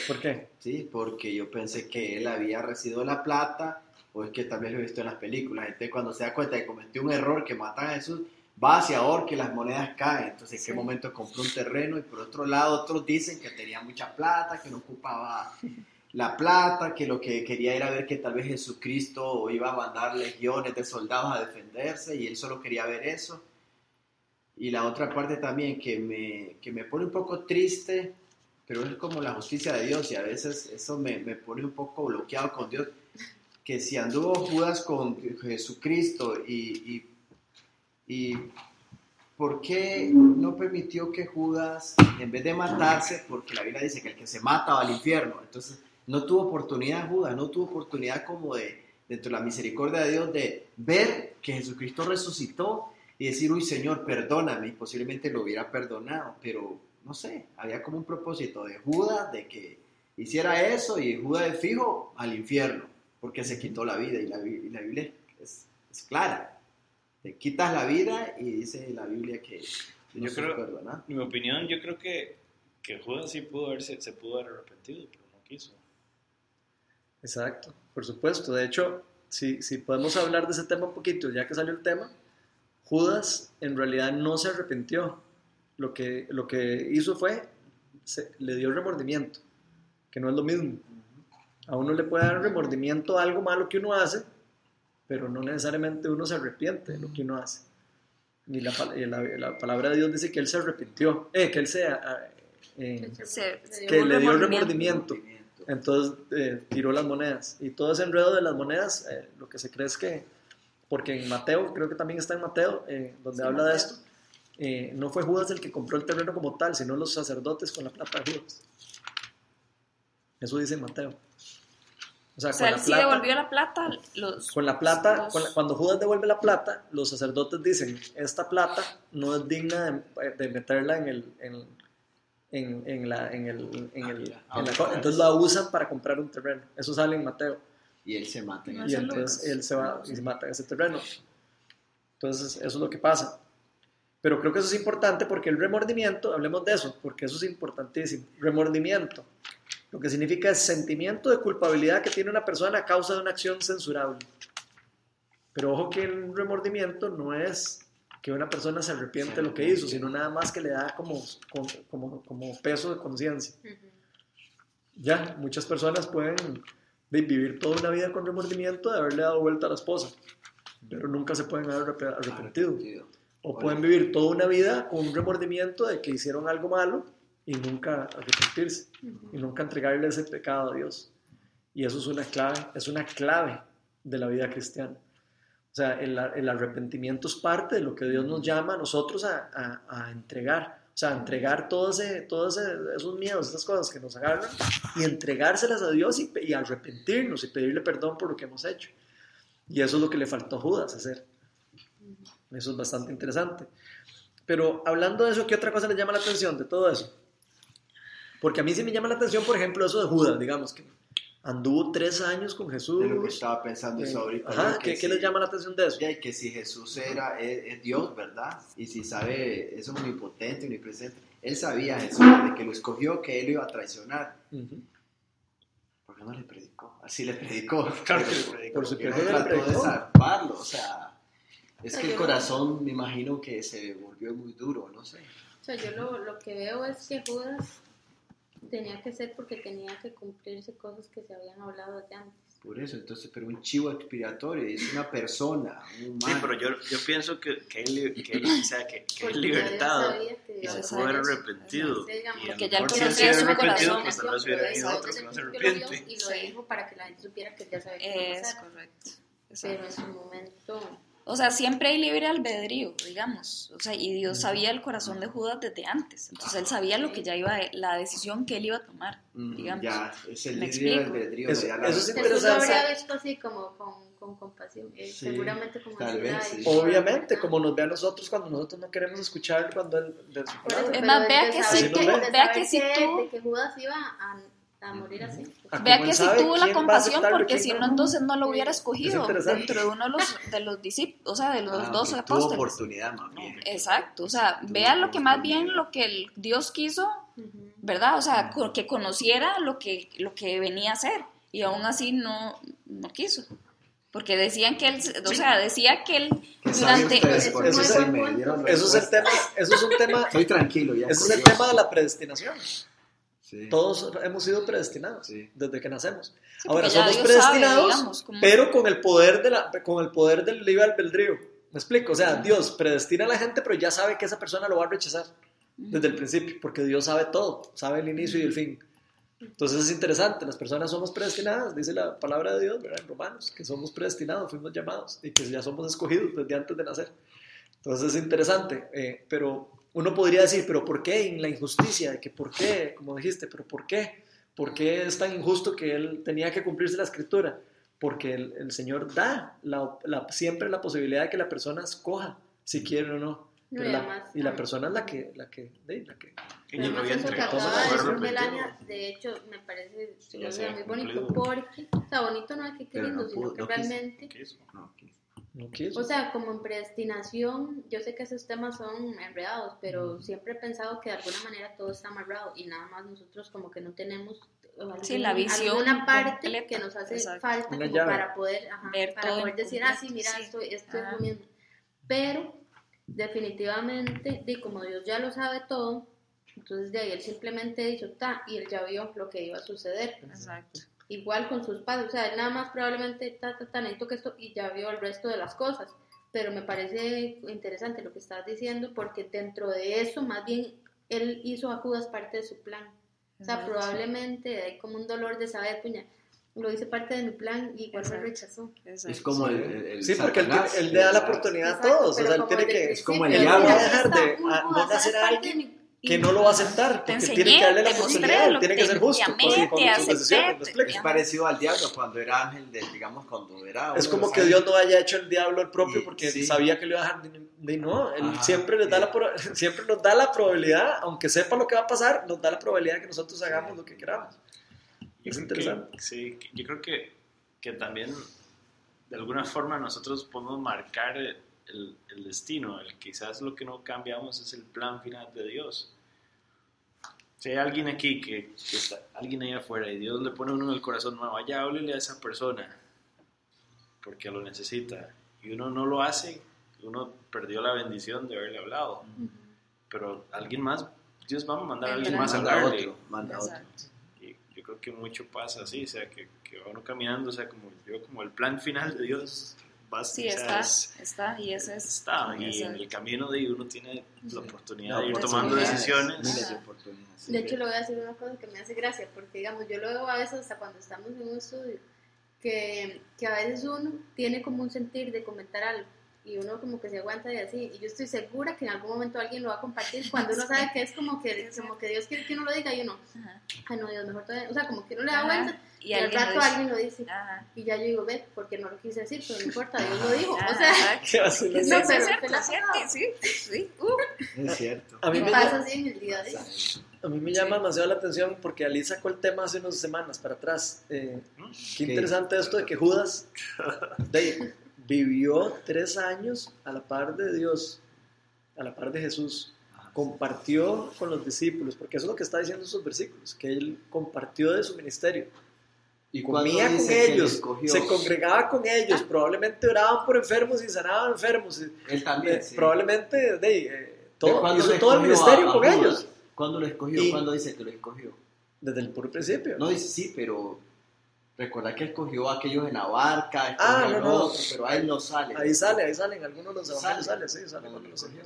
¿Por qué? Sí, porque yo pensé que él había recibido la plata, o es que también lo he visto en las películas. Entonces, cuando se da cuenta de que cometió un error, que matan a Jesús, va hacia ahora que las monedas caen. Entonces, ¿en qué Sí. momento compró un terreno? Y por otro lado, otros dicen que tenía mucha plata, que no ocupaba la plata, que lo que quería era ver que tal vez Jesucristo iba a mandar legiones de soldados a defenderse y él solo quería ver eso. y la otra parte también que me, que me pone un poco triste, pero es como la justicia de Dios y a veces eso me, me pone un poco bloqueado con Dios, que si anduvo Judas con Jesucristo y, y, y ¿por qué no permitió que Judas, en vez de matarse, porque la Biblia dice que el que se mata va al infierno, entonces no tuvo oportunidad Judas, no tuvo oportunidad como de, dentro de la misericordia de Dios, de ver que Jesucristo resucitó y decir, uy Señor, perdóname, y posiblemente lo hubiera perdonado, pero no sé, había como un propósito de Judas de que hiciera eso y Judas de fijo al infierno, porque se quitó la vida y la, y la Biblia es, es, clara. Te quitas la vida y dice la Biblia que no yo creo, perdonado. En mi opinión, yo creo que, que Judas sí pudo haberse, se pudo haber arrepentido, pero no quiso. Exacto, por supuesto. De hecho, si, si podemos hablar de ese tema un poquito, ya que salió el tema, Judas en realidad no se arrepintió. Lo que, lo que hizo fue, se, le dio remordimiento, que no es lo mismo. A uno le puede dar remordimiento a algo malo que uno hace, pero no necesariamente uno se arrepiente de lo que uno hace. Y la, la, la palabra de Dios dice que él se arrepintió, eh, que él se, eh, Se- que le dio remordimiento. Entonces eh, tiró las monedas. Y todo ese enredo de las monedas, eh, lo que se cree es que, porque en Mateo, creo que también está en Mateo, eh, donde Sí, habla de esto, no fue Judas el que compró el terreno como tal, sino los sacerdotes con la plata de Judas. Eso dice Mateo. O sea, O sea, con él la sí plata, devolvió la plata, los... con la plata, los- con la- cuando Judas devuelve la plata, los sacerdotes dicen, esta plata no es digna de, de meterla en el, en, en, en la, en el, en el- Ah, en la ah, entonces la usan para comprar un terreno. Eso sale en Mateo. Y él se mata. en el- Y entonces él se va y se mata en ese terreno. Entonces, eso es lo que pasa. Pero creo que eso es importante porque el remordimiento, hablemos de eso, porque eso es importantísimo. Remordimiento. Lo que significa es sentimiento de culpabilidad que tiene una persona a causa de una acción censurable. Pero ojo que el remordimiento no es que una persona se arrepiente de lo que hizo, sino nada más que le da como, como, como peso de conciencia. Ya, muchas personas pueden vi- vivir toda una vida con remordimiento de haberle dado vuelta a la esposa, pero nunca se pueden haber arrep- arrepentido. O pueden vivir toda una vida con un remordimiento de que hicieron algo malo y nunca arrepentirse y nunca entregarle ese pecado a Dios. Y eso es una clave, es una clave de la vida cristiana. Sea, el, arrepentimiento es parte de lo que Dios nos llama a nosotros a, a- a entregar. O sea, entregar todos, ese- esos miedos, esas cosas que nos agarran y entregárselas a Dios y, y arrepentirnos y pedirle perdón por lo que hemos hecho. Y eso es lo que le faltó a Judas hacer. Eso es bastante interesante. Pero hablando de eso, ¿qué otra cosa le llama la atención de todo eso? Porque a mí sí me llama la atención, por ejemplo, eso de Judas, digamos, que anduvo tres años con Jesús. Es lo que estaba pensando eso ahorita. ajá. ¿qué, Que qué les llama la atención de eso? Ya, y que si Jesús era, es, es Dios, ¿verdad? Y si sabe, es omnipotente, omnipresente. Él sabía Jesús, de que lo escogió, que él lo iba a traicionar. Ujú. ¿Por qué no le predicó? Así le predicó. Claro que le predicó. Por ¿por qué supuesto no trató de salvarlo? O sea, es que el Yo- corazón me imagino que se volvió muy duro, no sé. O sea, yo lo, lo que veo es que Judas tenía que ser porque tenía que cumplirse cosas que se habían hablado desde antes. Por eso, entonces, pero un chivo expiatorio, es una persona, un Sí, humano. pero yo, yo pienso que, que, él, que, él- o sea, que, que Dios libertado y se pudo haber arrepentido. A Porque ya conocía él se su hubiera arrepentido, corazón. pues tal vez hubiera otro que no el se arrepiente. Y lo Sí. dijo para que la gente supiera que ya sabía que Es pasara. correcto. Pero en su momento... O sea, siempre hay libre albedrío, digamos. O sea, y Dios sabía el corazón de Judas desde antes. Entonces él sabía lo que ya iba, a- la decisión que él iba a tomar, Mm, digamos. ya, es el libre explico. albedrío. Eso- la- eso es Jesús lo interesante. habría visto así como con, con compasión. eh, Sí, seguramente como tal vez, sí. Obviamente, como nos ve a nosotros cuando nosotros no queremos escuchar cuando él, de su. Es más, vea que sí, que, vea que que- tú- de que Judas iba a, a morir así. Vea que sabe tuvo la compasión, porque si no. no, entonces no lo hubiera Es escogido dentro de uno de los, de los discípulos, o sea, de los Ah, dos que tuvo apóstoles. oportunidad más bien. Exacto, o sea, Tuvo vea lo que más bien lo que el Dios quiso. ¿verdad? O sea, que conociera lo que, lo que venía a hacer y aún así no, no quiso. Porque decían que él, o sea, decía que él ¿Qué saben durante... eso es- sí Eso el tema, eso es un tema, Estoy tranquilo ya. eso es el Dios. tema de la predestinación. Sí. Todos hemos sido predestinados Sí. desde que nacemos. Sí, Ahora somos Dios predestinados, sabe, digamos, pero con el poder de la, con el poder del libre albedrío. Me explico, o sea, Dios predestina a la gente, pero ya sabe que esa persona lo va a rechazar desde el principio, porque Dios sabe todo, sabe el inicio y el fin. Entonces es interesante, las personas somos predestinadas, dice la palabra de Dios ¿verdad? en Romanos, que somos predestinados, fuimos llamados y que ya somos escogidos desde antes de nacer. Entonces es interesante, eh, pero uno podría decir, pero ¿por qué en la injusticia? que ¿Por qué? Como dijiste, pero ¿por qué? ¿Por qué es tan injusto que él tenía que cumplirse la escritura? Porque el, el Señor da la- la- siempre la posibilidad de que la persona escoja si quiere o no. Y la- además, y la ah. persona es la que, la que, de- la que de de hecho, me parece muy bonito porque, o sea, bonito no es que qué lindo, no sino pudo- que no quiso. realmente. No, quiso. o sea, como en predestinación, yo sé que esos temas son enredados, pero siempre he pensado que de alguna manera todo está amarrado y nada más nosotros como que no tenemos algún- Sí, la visión alguna parte completa, que nos hace exacto. falta como para poder, ajá, Ver para poder decir, ah, sí, completo, mira, sí. esto, esto es lo mismo. Pero definitivamente, de como Dios ya lo sabe todo, entonces de ahí él simplemente dijo, ta, y él ya vio lo que iba a suceder. Exacto. Igual con sus padres, o sea, él nada más probablemente, ta, ta, ta, necesito que esto, y ya vio el resto de las cosas. Pero me parece interesante lo que estás diciendo, porque dentro de eso, más bien, él hizo a Judas parte de su plan. O sea, Exacto. probablemente hay como un dolor de saber, puña, lo hice parte de mi plan y igual me Exacto. rechazó. Exacto. Es como el, el- el Sí, porque él, él le da la oportunidad a Exacto, todos. O sea, él tiene que, el como el diablo. o sea, dejar de- "Uh, a- no alguien que no lo va a aceptar, porque enseñé, tiene que darle la lo tiene que ser justo con, te con sus. Es parecido al diablo cuando era ángel, de, digamos, cuando era... Es como que Dios no haya hecho el diablo el propio Y- porque sí. sabía que lo iba a dejar. de- de- no, él Ajá, siempre, les da la, siempre nos da la probabilidad, aunque sepa lo que va a pasar, nos da la probabilidad de que nosotros hagamos lo que queramos. Yo Es interesante. que- sí, yo creo que, que también de alguna forma nosotros podemos marcar el, el destino. El, quizás lo que no cambiamos es el plan final de Dios. Si hay alguien aquí que, que está, alguien ahí afuera y Dios le pone a uno en el corazón, no, vaya, háblele a esa persona porque lo necesita y uno no lo hace, uno perdió la bendición de haberle hablado. Pero alguien más, Dios va a mandar a alguien más a hablarle. otro, manda otro. Y yo creo que mucho pasa así, o sea, que, que va uno caminando, o sea, como yo, como el plan final de Dios va Sí, está, es- está, y ese es... está, y en el camino de uno tiene la oportunidad de ir tomando decisiones. Miles de oportunidades. De hecho, le voy a decir una cosa que me hace gracia, porque digamos, yo lo veo a veces hasta cuando estamos en un estudio, que, que a veces uno tiene como un sentir de comentar algo y uno como que se aguanta y así, y yo estoy segura que en algún momento alguien lo va a compartir cuando uno sabe que es como que, Sí. como que Dios quiere que uno lo diga y uno, Ajá. ay no Dios, mejor todavía, o sea, como que uno le da vuelta Y y al lo rato dice. alguien lo dice. Ajá. Y ya yo digo, ve, porque no lo quise decir, pero no importa, Dios lo dijo. O Ajá, sea, exacto. ¿Qué va a ser Sí? No, sí, pero es cierto, ¿te la es cierto, sí, sí. Uh, Es cierto. A mí, y me, pasa llama- así en el día a día. a mí me llama demasiado la atención porque Ali sacó el tema hace unas semanas para atrás. Eh, qué ¿Qué? interesante esto de que Judas de- vivió tres años a la par de Dios, a la par de Jesús. compartió con los discípulos, porque eso es lo que está diciendo esos versículos, que él compartió de su ministerio. Y Comía con ellos, se congregaba con ellos, probablemente oraban por enfermos y sanaban enfermos. él también, eh, sí. Probablemente de, eh, ¿De todo, hizo todo el ministerio a- a con Judas? ellos, ¿Cuándo lo escogió? Y- ¿Cuándo dice que lo escogió? desde el puro principio. No dice sí, pero recuerda que escogió a aquellos en la barca, Ah, no, no. otro, pero a él no sale. Ahí sale, ahí salen, algunos los evangelios Sale. sale, sí, sale cuando los Escogió.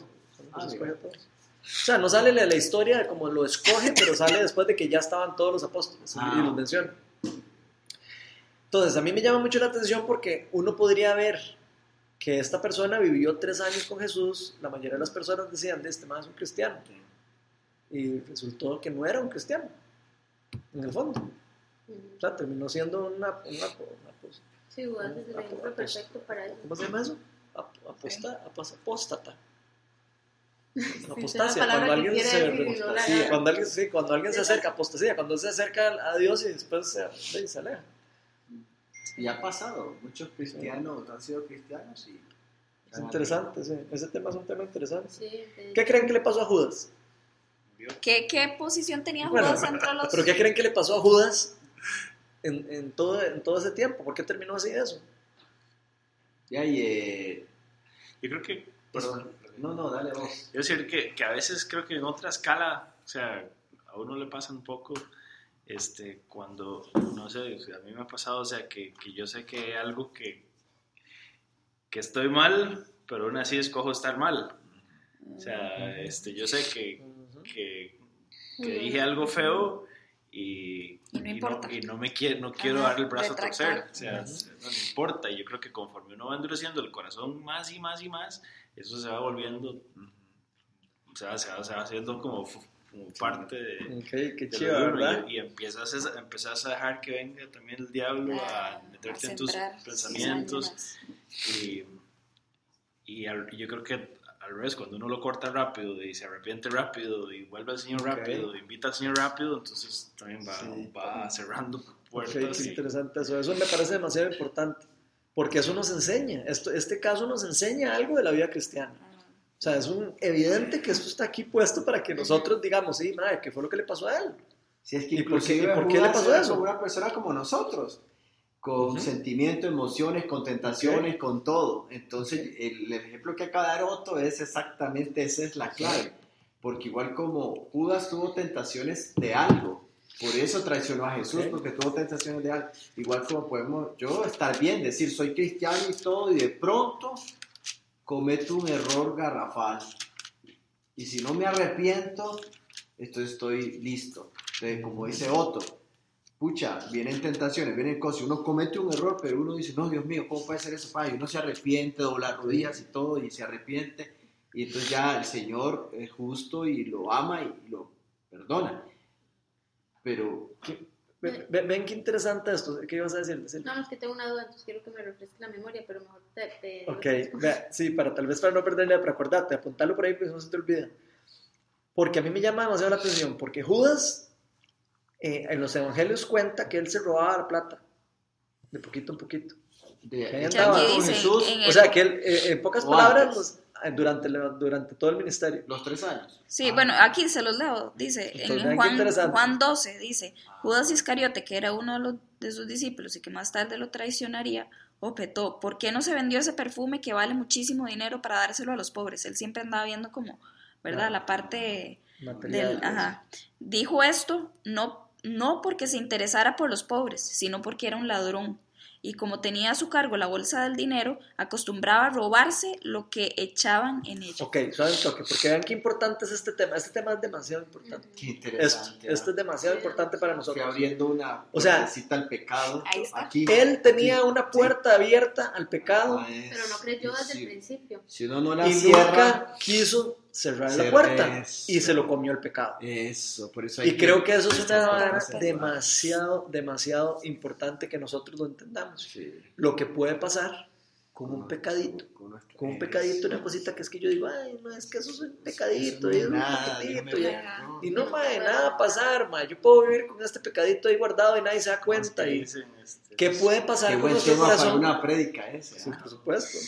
Ah, los escogió a todos. O sea, no sale la, la historia de cómo lo escoge, pero sale después de que ya estaban todos los apóstoles Ah. y los menciona. Entonces, a mí me llama mucho la atención porque uno podría ver que esta persona vivió tres años con Jesús, la mayoría de las personas decían, de este más es un cristiano. Y resultó que no era un cristiano, en el fondo. O sea, terminó siendo una, una, una- pues, Sí, Judas es el Apo- ejemplo perfecto para eso. ¿Cómo se llama eso? Ap- aposta- apos- apóstata. es una Apostasia, cuando alguien se sí, agarra. cuando alguien, sí, cuando alguien se acerca, apostasía, cuando se acerca a Dios y después se, sí, se aleja. Y ha pasado, muchos cristianos han sido cristianos y... Es interesante, sí. ese tema es un tema interesante. Sí, de- ¿Qué creen que le pasó a Judas? ¿Qué, ¿Qué posición tenía Bueno, Judas entre los...? ¿Pero qué creen que le pasó a Judas en, en todo, en todo ese tiempo? ¿Por qué terminó así eso? Ya, y... eh, Yo creo que, pues, perdón, no, no, dale vos. Yo decir que, que a veces creo que en otra escala, o sea, a uno le pasa un poco, este, cuando, no sé, o sea, a mí me ha pasado, o sea, que, que yo sé que hay algo que, que estoy mal, pero aún así escojo estar mal. O sea, este, yo sé que, que, que dije algo feo y, Y no importa. y no me quiero, no quiero Ajá, dar el brazo a torcer. retractar. O sea, no me importa. Y yo creo que conforme uno va endureciendo el corazón más y más y más, eso se va volviendo, o sea, se va, se va haciendo como, como parte de, Ok, qué de chido, ¿verdad? y, y empiezas, a, empiezas a dejar que venga también el diablo a Ah, meterte a en tus pensamientos y, y al- y yo creo que al revés, cuando uno lo corta rápido y se arrepiente rápido y vuelve al Señor Ok. rápido, invita al Señor rápido, entonces también va, Sí. va cerrando puertas. qué y- interesante eso. Eso me parece demasiado importante. Porque eso nos enseña. Esto, este caso nos enseña algo de la vida cristiana. O sea, es un, evidente que esto está aquí puesto para que nosotros digamos, sí, madre, ¿qué fue lo que le pasó a él? Si es que ¿Y por qué- inclusive y por qué le pasó eso? como una persona como nosotros, con Ujú. sentimientos, emociones, con tentaciones, con todo. Entonces, el, ejemplo que acaba de dar Otto es exactamente esa es la clave. Porque igual como Judas tuvo tentaciones de algo, por eso traicionó a Jesús, porque tuvo tentaciones de algo. Igual como podemos yo estar bien, decir soy cristiano y todo, y de pronto cometo un error garrafal. Y si no me arrepiento, entonces estoy listo. Entonces, como dice Otto, pucha, vienen tentaciones, vienen cosas, uno comete un error, pero uno dice, no, Dios mío, ¿cómo puede ser eso? Pa? Y uno se arrepiente, dobla rodillas y todo, y se arrepiente, y entonces ya el Señor es justo y lo ama y lo perdona. Pero, Ve- ve- Ven, qué interesante esto. ¿Qué ibas a decir? No, no, es que tengo una duda, entonces quiero que me refresque la memoria, pero mejor te... te Ok, vea, sí, para tal vez para no perderle, pero acordate, apuntarlo por ahí porque no se te olvida. Porque a mí me llama demasiado la atención, porque Judas eh, en los evangelios cuenta que él se robaba la plata, de poquito en poquito. de, con Jesús en el- O sea, que él, eh, en pocas O palabras, los- eh, durante, durante todo el ministerio. los tres años. Sí, Ah. bueno, aquí se los leo. Dice, Entonces, en Juan. Juan 12, dice, Judas Iscariote, que era uno de, los, de sus discípulos y que más tarde lo traicionaría, objetó, ¿por qué no se vendió ese perfume que vale muchísimo dinero para dárselo a los pobres? Él siempre andaba viendo como, ¿verdad? Claro. La parte Material, del... Ajá. Dijo esto no, no porque se interesara por los pobres, sino porque era un ladrón. Y como tenía a su cargo la bolsa del dinero, acostumbraba a robarse lo que echaban en ella. Ok, suave toque, porque vean qué importante es este tema. Este tema es demasiado importante. Qué Esto, interesante. esto es demasiado importante para Fui nosotros. abriendo una O sea, al pecado. ahí está. Aquí, Él tenía aquí. una puerta abierta al pecado Ah, es- Pero no creyó desde sí. el principio. Si uno no la y cierra, nunca quiso cerrar la Cerrar puerta eso. y se lo comió el pecado. eso, por eso hay Y creo que eso es una vara demasiado, demasiado importante que nosotros lo entendamos. Sí, Lo que puede pasar con un pecadito, con nuestro- con un pecadito, una cosita que es que yo digo, ay, no, es que eso es un pecadito, no y es un nada, poquitito, dígame, y- no. y no, mae, nada pasar, mae, yo puedo vivir con este pecadito ahí guardado y nadie se da cuenta. ¿Y este, qué puede pasar Qué con nuestro corazón? una prédica ese. Sí, por supuesto.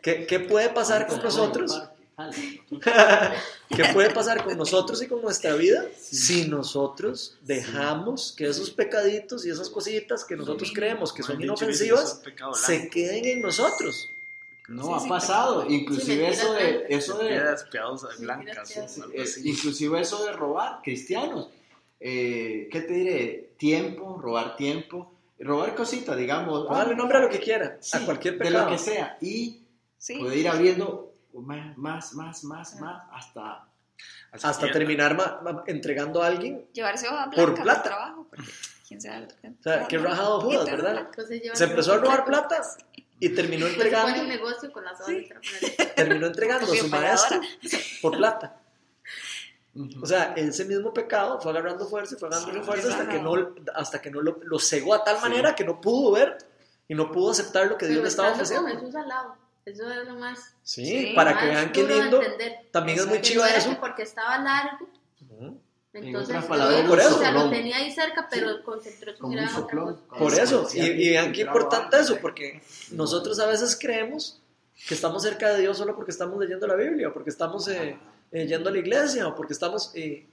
¿Qué, qué puede pasar con nosotros? ¿Qué puede pasar con nosotros y con nuestra vida si nosotros dejamos que esos pecaditos y esas cositas que nosotros creemos que son inofensivas se queden en nosotros? No, Sí, ha sí, pasado. Inclusive Sí, eso de... Eso de blancas. eh, inclusive eso de robar, cristianos. Eh, ¿Qué te diré? Tiempo, robar tiempo. Robar cositas, digamos. Póngale ah, nombre a lo que quiera, sí, a cualquier De pecado. lo que sea. Y Sí. puede ir abriendo más, más, más, más, más, hasta... Así Hasta terminar ma- ma- entregando a alguien. Llevarse hoja Por blanca plata. al trabajo. Porque quién sabe. O sea, qué rajado Judas, ¿verdad? Llevan Se empezó a robar plata y terminó un entregando, negocio con las hojas Sí. de trabajar. terminó entregando a su maestro por plata. O sea, ese mismo pecado fue agarrando fuerza y fue agarrando Sí, fuerza hasta que no, hasta que no lo, lo cegó a tal Sí. manera que no pudo ver y no pudo aceptar lo que Dios le estaba con ofreciendo. Jesús al lado. Eso es lo más. Sí, Sí, para más que vean qué lindo. También es muy No era eso. que porque estaba largo, Ujú. entonces otras no, palabras, Por eso. o sea, lo tenía ahí cerca, pero concentró su mirada en otra cosa. Por Eso, sí, y, y vean qué importante eso, porque nosotros a veces creemos que estamos cerca de Dios solo porque estamos leyendo la Biblia, o porque estamos eh, eh, yendo a la iglesia, o porque estamos... eh,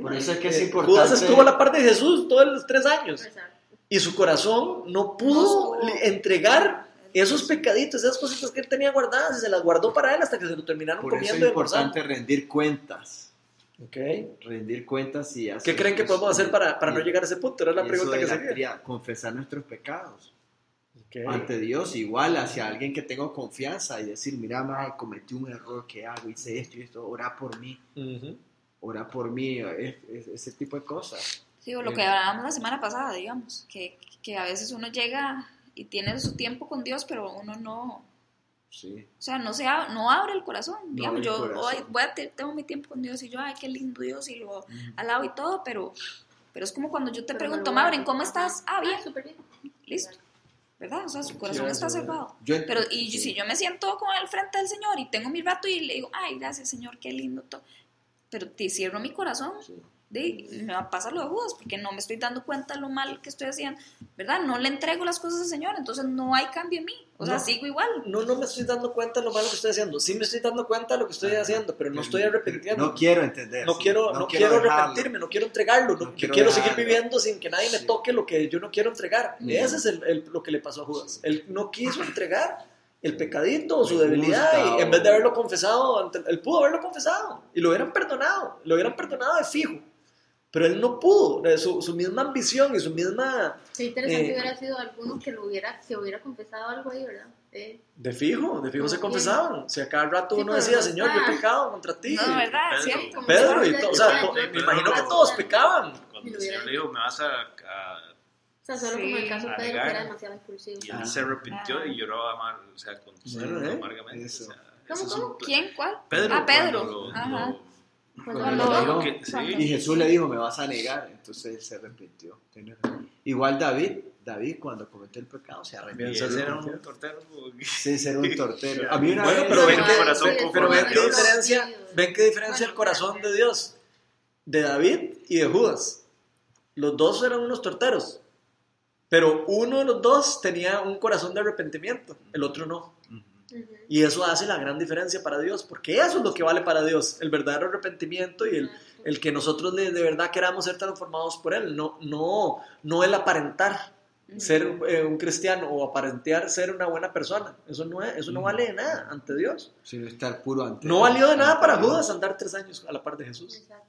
Por eso es que es eh, importante- Judas estuvo a la par de Jesús todos los tres años, Exacto. y su corazón no pudo No. entregar esos pecaditos, esas cositas que él tenía guardadas, y se las guardó para él hasta que se lo terminaron Por eso es comiendo y almorzando. importante rendir cuentas. Ok. Rendir cuentas y hacer... ¿Qué creen que podemos hacer para, para no llegar a ese punto? Era la y pregunta eso que cría, Confesar nuestros pecados. Ok. ante Dios, igual hacia alguien que tengo confianza y decir, mira, mae, cometí un error, ¿qué hago? Hice esto y esto, ora por mí, Ujú. ora por mí, es- es- ese tipo de cosas. Sí, o lo Eh. que hablábamos la semana pasada, digamos, que, que a veces uno llega y tiene su tiempo con Dios, pero uno no, Sí. o sea, no, se ab- no abre el corazón. No Digamos, abre el yo corazón. hoy voy a te- tengo mi tiempo con Dios y yo, ay, qué lindo Dios, y lo alabo y todo, pero, pero es como cuando yo te Pero pregunto, hago. ¿cómo estás? Ah, bien, súper bien. listo, ¿verdad? O sea, su corazón Sí, está cerrado. Yo Pero y sí. si yo me siento con el frente del Señor y tengo mi rato y le digo, ay, gracias Señor, qué lindo todo. Pero te cierro mi corazón, Sí. De, me va a pasar lo de Judas, porque no me estoy dando cuenta de lo mal que estoy haciendo, ¿verdad? No le entrego las cosas al Señor, entonces no hay cambio en mí. O sea, No. sigo igual. No, no me estoy dando cuenta de lo malo que estoy haciendo. Sí me estoy dando cuenta de lo que estoy haciendo, pero no estoy arrepintiendo. No quiero entender. No sí. quiero, no quiero, dejarlo. arrepentirme, no quiero entregarlo, no, No quiero quiero seguir viviendo sin que nadie me Sí. toque lo que yo no quiero entregar. Mm. Ese es el- el- lo que le pasó a Judas. Sí. Él no quiso entregar el pecadito o su Me debilidad y en vez de haberlo confesado, él pudo haberlo confesado y lo hubieran perdonado, lo hubieran perdonado de fijo. Pero él no pudo, Eh, su, su misma ambición y su misma... Qué interesante Eh. hubiera sido alguno que lo hubiera, que hubiera confesado algo ahí, ¿verdad? Eh, De fijo, de fijo se Como confesaban. Si a cada rato Sí, uno decía, no Señor, yo he pecado contra ti. No, ¿verdad? Pedro. ¿Cierto? Pedro, y que- to- o sea, yo- me imagino que todos pecaban. Cuando Y el Señor le dijo, me vas a... a- O sea, solo Sí. como el caso de Pedro, que era demasiado impulsivo. y él Ah. se arrepintió Ah. y lloró amar, o sea, con Bueno, ¿eh? amargamente. O sea, ¿Cómo, cómo? ¿Quién? ¿Cuál? Pedro. Ah, Pedro. lo- Ajá. lo- Cuando Cuando que- sí. Y Jesús le dijo, me vas a negar. Entonces él se arrepintió. Igual David, David cuando cometió el pecado se arrepintió. ese era un tortero. Sí, ser un tortero. A mí una Bueno, vez- pero ven corazón pero ven qué diferencia, ven qué diferencia el corazón de Dios, de David y de Judas. Los dos eran unos torteros, pero uno de los dos tenía un corazón de arrepentimiento, el otro no. Y eso hace la gran diferencia para Dios, porque eso es lo que vale para Dios, el verdadero arrepentimiento y el, el que nosotros de, de verdad queramos ser transformados por Él, no, no, no el aparentar ser eh, un cristiano o aparentar ser una buena persona. Eso no, es, eso no vale de nada ante Dios. Sino estar puro ante No valió de nada para Judas andar tres años a la par de Jesús, Exacto.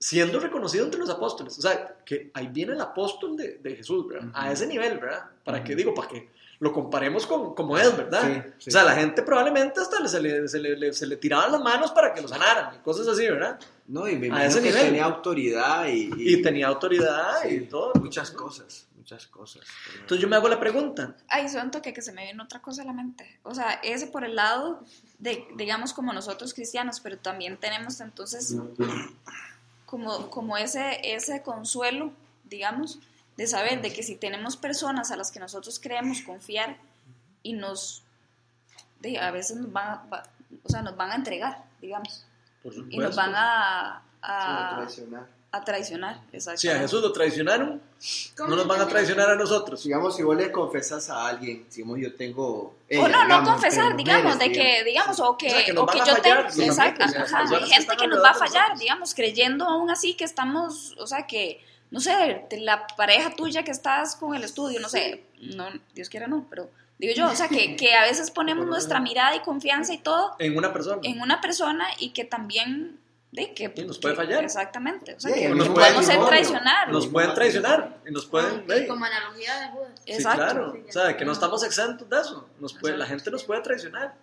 siendo reconocido entre los apóstoles. O sea, que ahí viene el apóstol de, de Jesús, ¿verdad? A ese nivel, ¿verdad? Para que Ujú. digo, para que lo comparemos con como es, ¿verdad? Sí, sí. O sea, la gente probablemente hasta le- se, le, se, le, se le tiraban las manos para que lo sanaran y cosas así, ¿verdad? No, y me A imagino ese que nivel. tenía autoridad y, y- Y tenía autoridad y todo. Muchas cosas, muchas cosas. Entonces yo me hago la pregunta, Ay, son toque que se me viene otra cosa a la mente. O sea, ese por el lado de, digamos, como nosotros cristianos, pero también tenemos entonces como, como ese, ese consuelo, digamos, de saber de que si tenemos personas a las que nosotros creemos confiar y nos, de, a veces nos van a, va- o sea, nos van a entregar, digamos, por supuesto. y nos van a, Sí, a, traicionar. a traicionar. Si a. Jesús lo traicionaron, ¿Cómo no nos van a traicionar a nosotros. Digamos, si vos le confesas a alguien, digamos, yo tengo... o ella, no, no digamos, confesar, entre digamos, mujeres, de que, digamos, o que, O sea, que o que a yo tengo, exacto, ajá, hay gente que nos va a fallar, nosotros. digamos, creyendo aún así que estamos, o sea, que, no sé, de la pareja tuya que estás con el estudio, no sé, no, Dios quiera no, pero digo yo, o sea, que, que a veces ponemos nuestra mirada y confianza y todo En una persona. en una persona y que también, de que, nos puede que- fallar. Exactamente, o sea, Sí, que nos podemos ser traicionados. Nos pueden traicionar y nos pueden... Y hey, como analogía de Judas. Sí, Exacto. claro. Sí. O sea, que no estamos exentos de eso. Nos puede, la gente nos puede traicionar.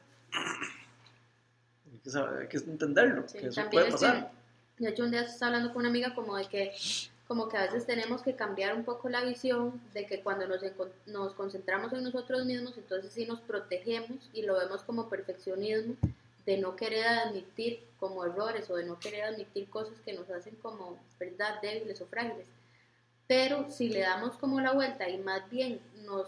Hay que, saber- hay que entenderlo, Sí, que eso puede pasar. de hecho, un día estaba hablando con una amiga como de que como que a veces tenemos que cambiar un poco la visión de que cuando nos, nos concentramos en nosotros mismos, entonces sí nos protegemos y lo vemos como perfeccionismo de no querer admitir como errores o de no querer admitir cosas que nos hacen como, ¿verdad?, débiles o frágiles. Pero si le damos como la vuelta y más bien nos,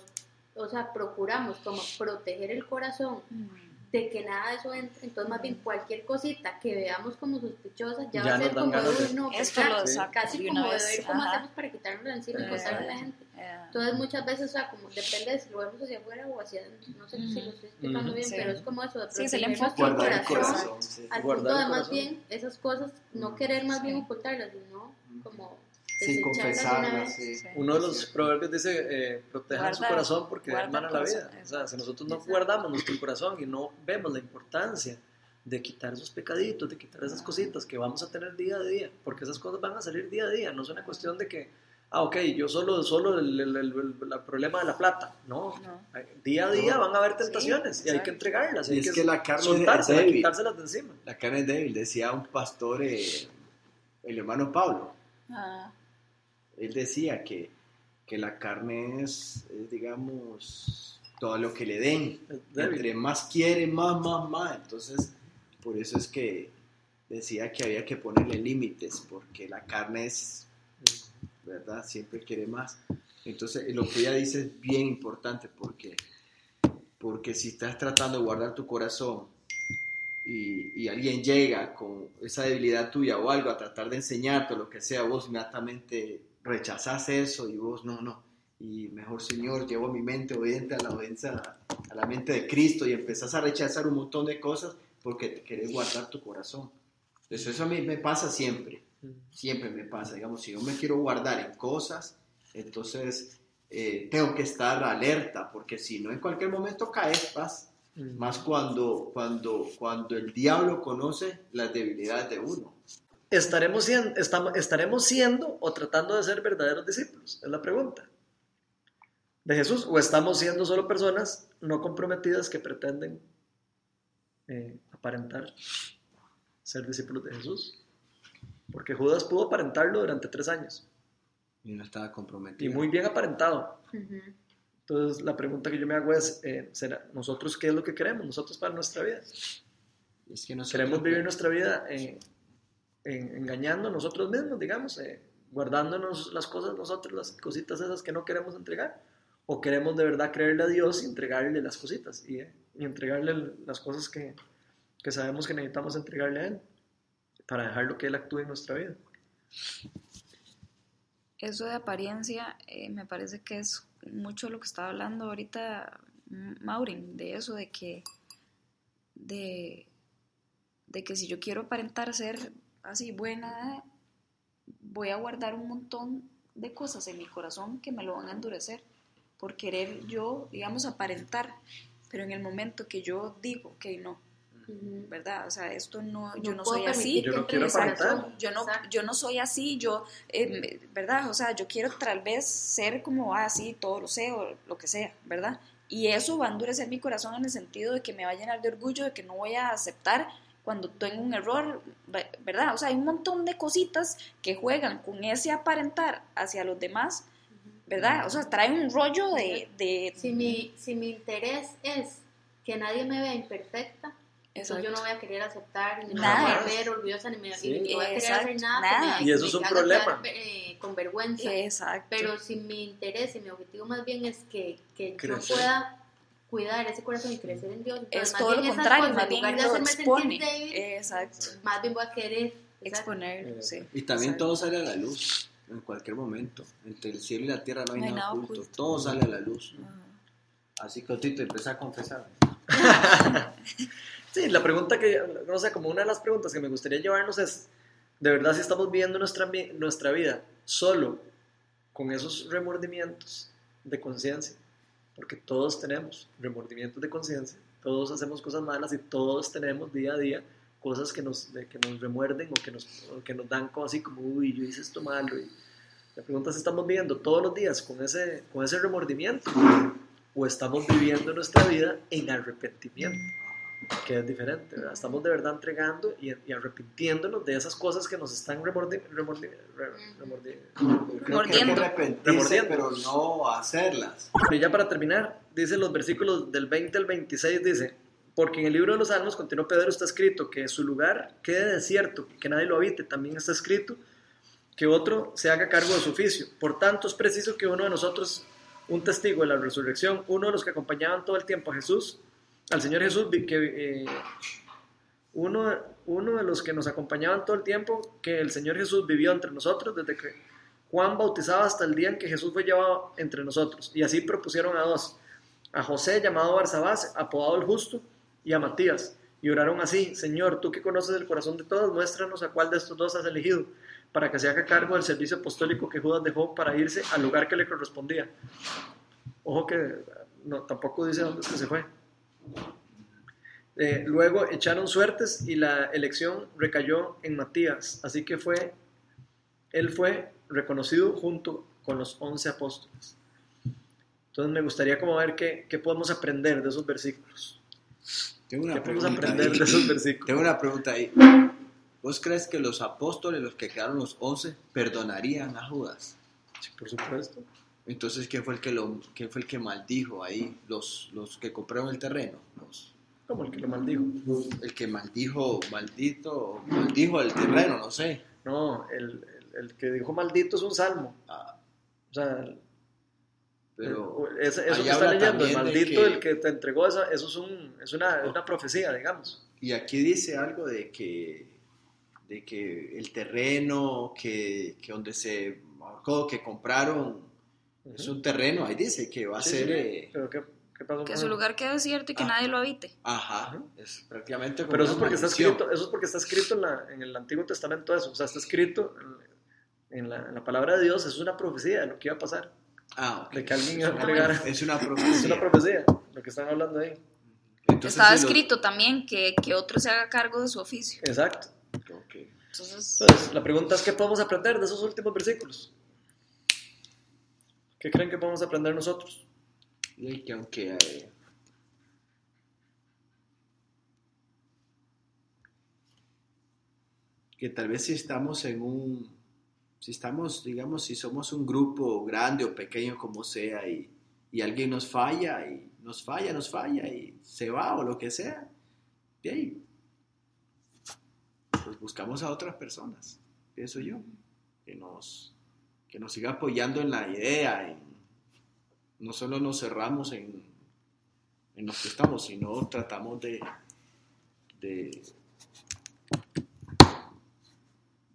o sea, procuramos como proteger el corazón Mm. De que nada de eso entre, entonces más bien cualquier cosita que veamos como sospechosa ya, Ya va a ser como de- "Uy, no, Esto ¿verdad?". lo casi como de ver cómo ajá. hacemos para quitarnos de encima y contarle a la gente Eh, entonces muchas veces o sea como depende de si lo vemos hacia afuera o hacia adentro no sé si lo estoy explicando Ujú. bien Sí. pero es como eso de Sí, el proteger enfoque. el corazón corazón. sí. al punto de más bien esas cosas no querer más bien ocultarlas sino como Confesarlas, vez. sí. sí. Uno de los proverbios dice, eh, protejan su corazón porque guarda hermana la vida. O sea, si nosotros no Exacto. guardamos nuestro corazón y no vemos la importancia de quitar esos pecaditos, de quitar esas cositas que vamos a tener día a día, porque esas cosas van a salir día a día, no es una cuestión de que, ah, ok, yo solo, solo el, el- el- el- problema de la plata. No, No. día a día No. van a haber tentaciones y hay que entregarlas. Y hay es que, que la carne es soltárselas, débil. quitárselas de encima. La carne es débil, decía un pastor, eh, el hermano Pablo. Ah, Él decía que, que la carne es, es, digamos, todo lo que le den. Entre más quiere, más, más, más. Entonces, por eso es que decía que había que ponerle límites, porque la carne es, ¿verdad? Siempre quiere más. Entonces, lo que ella dice es bien importante, porque, porque si estás tratando de guardar tu corazón y, y alguien llega con esa debilidad tuya o algo a tratar de enseñarte lo que sea, vos inmediatamente rechazás eso y vos no, no. Y mejor Señor, llevo mi mente obediente a la obediencia, a la mente de Cristo y empezás a rechazar un montón de cosas porque te querés guardar tu corazón. Entonces eso a mí me pasa siempre, siempre me pasa. Digamos, si yo me quiero guardar en cosas, entonces eh, tengo que estar alerta porque si no en cualquier momento caes, vas. Mm. Más cuando, cuando, cuando el diablo conoce las debilidades de uno. ¿Estaremos siendo, estamos, ¿Estaremos siendo o tratando de ser verdaderos discípulos? Es la pregunta. ¿De Jesús? ¿O estamos siendo solo personas no comprometidas que pretenden eh, aparentar ser discípulos de Jesús? Porque Judas pudo aparentarlo durante tres años Y no estaba y comprometido. muy bien aparentado. Entonces la pregunta que yo me hago es, eh, ¿será, ¿nosotros qué es lo que queremos? Nosotros para nuestra vida. Es que nosotros- Queremos vivir nuestra vida eh, en- engañando a nosotros mismos, digamos, eh, guardándonos las cosas nosotros, las cositas esas que no queremos entregar. O queremos de verdad creerle a Dios y entregarle las cositas y, eh, entregarle las cosas que, que sabemos que necesitamos entregarle a Él para dejarlo que Él actúe en nuestra vida. eso de apariencia eh, me parece que es mucho lo que estaba hablando ahorita Maureen, de eso de que de, de que si yo quiero aparentar ser así buena, voy a guardar un montón de cosas en mi corazón que me lo van a endurecer por querer yo, digamos, aparentar, pero en el momento que yo digo que no. ¿verdad? O sea, esto no, yo no soy así, Yo no quiero aparentar. yo no, yo no soy así, yo, eh, ¿verdad? O sea, yo quiero tal vez ser como así, todo lo sé o lo que sea, ¿verdad? Y eso va a endurecer mi corazón en el sentido de que me va a llenar de orgullo, de que no voy a aceptar cuando tengo un error, ve- ¿verdad? O sea, hay un montón de cositas que juegan con ese aparentar hacia los demás, ¿verdad? O sea, trae un rollo de... de Si mi, si mi interés es que nadie me vea imperfecta, entonces yo no voy a querer aceptar, ni me Nada. voy a ver orgullosa, ni me Sí. ni voy a querer Exacto, hacer nada, nada. que me, Y eso es me un problema. quedar, eh, con vergüenza. Exacto. Pero si mi interés y mi objetivo más bien es que, que yo pueda cuidar ese corazón y crecer en Dios, entonces es todo lo contrario, cosas, más en bien lo expone. débil, Exacto. más bien voy a querer. Exponer, Eh, sí. Y también Exacto. todo sale a la luz en cualquier momento. Entre el cielo y la tierra no hay, No hay nada, nada oculto. oculto. Todo sale a la luz. Ajá. Así que Tito, empieza a confesar. Sí, la pregunta que, no sé, como una de las preguntas que me gustaría llevarnos es, ¿de verdad si estamos viviendo nuestra, nuestra vida solo con esos remordimientos de conciencia? Porque todos tenemos remordimientos de conciencia, todos hacemos cosas malas y todos tenemos día a día cosas que nos, que nos remuerden o que nos, que nos dan como así como, uy, yo hice esto malo. Y la pregunta es estamos viviendo todos los días con ese, con ese remordimiento o estamos viviendo nuestra vida en arrepentimiento que es diferente, ¿verdad? Estamos de verdad entregando y, y arrepintiéndonos de esas cosas que nos están remordi, remordi- re- remordi- Remordiendo. pero no hacerlas. Y ya para terminar, dice los versículos del 20 al 26, dice, porque en el libro de los Salmos, continuó Pedro, está escrito que su lugar quede desierto, que nadie lo habite, también está escrito que otro se haga cargo de su oficio. Por tanto, es preciso que uno de nosotros, un testigo de la resurrección, uno de los que acompañaban todo el tiempo a Jesús, al Señor Jesús, que eh, uno, uno de los que nos acompañaban todo el tiempo, que el Señor Jesús vivió entre nosotros desde que Juan bautizaba hasta el día en que Jesús fue llevado entre nosotros. Y así propusieron a dos, a José llamado Barsabás, apodado el justo, y a Matías. Y oraron así, Señor, tú que conoces el corazón de todos, muéstranos a cuál de estos dos has elegido, para que se haga cargo del servicio apostólico que Judas dejó para irse al lugar que le correspondía. Ojo que no, tampoco dice dónde se fue. Eh, luego echaron suertes y la elección recayó en Matías, así que fue, él fue reconocido junto con los 11 apóstoles. Entonces me gustaría como ver qué, qué podemos aprender de esos versículos. Tengo una ¿Qué podemos pregunta aprender ahí. de esos versículos? Tengo una pregunta ahí. ¿Vos crees que los apóstoles, los que quedaron los 11, perdonarían a Judas? Sí, por supuesto. Entonces, ¿quién fue el que, lo, quién fue el que maldijo ahí? Los, los que compraron el terreno. Los, Como el que lo maldijo. el que maldijo, maldito, maldijo el terreno, no sé. No, el, el- el que dijo maldito es un salmo. Ah, O sea, pero ese- eso que está leyendo, el maldito, que- el que te entregó esa, eso es, un, es, una, una profecía, digamos. Y aquí dice algo de que, de que el terreno que, que donde se marcó, que compraron, es un terreno, ahí dice que va a Sí, ser... sí. eh, Pero ¿qué, qué pasó Que su lugar quede desierto y que Ah. nadie lo habite. ajá, es prácticamente como Pero eso es una porque está escrito, eso es porque está escrito en, la- en el Antiguo Testamento eso, o sea, está escrito en, en la, en la palabra de Dios, es una profecía de lo que iba a pasar, Ah, ok. de que alguien iba a Es una- entregar, Es una es profecía. una profecía, lo que están hablando ahí. Entonces, Estaba si escrito también que, que otro se haga cargo de su oficio. Exacto. Ok. Entonces, Entonces, la pregunta es, ¿qué podemos aprender de esos últimos versículos? ¿Qué creen que podemos aprender nosotros? Y que aunque eh, que tal vez si estamos en un si estamos digamos si somos un grupo grande o pequeño como sea y, y alguien nos falla y nos falla nos falla y se va o lo que sea de ahí pues buscamos a otras personas pienso yo que nos que nos siga apoyando en la idea en, no solo nos cerramos en, en los que estamos, sino tratamos de, de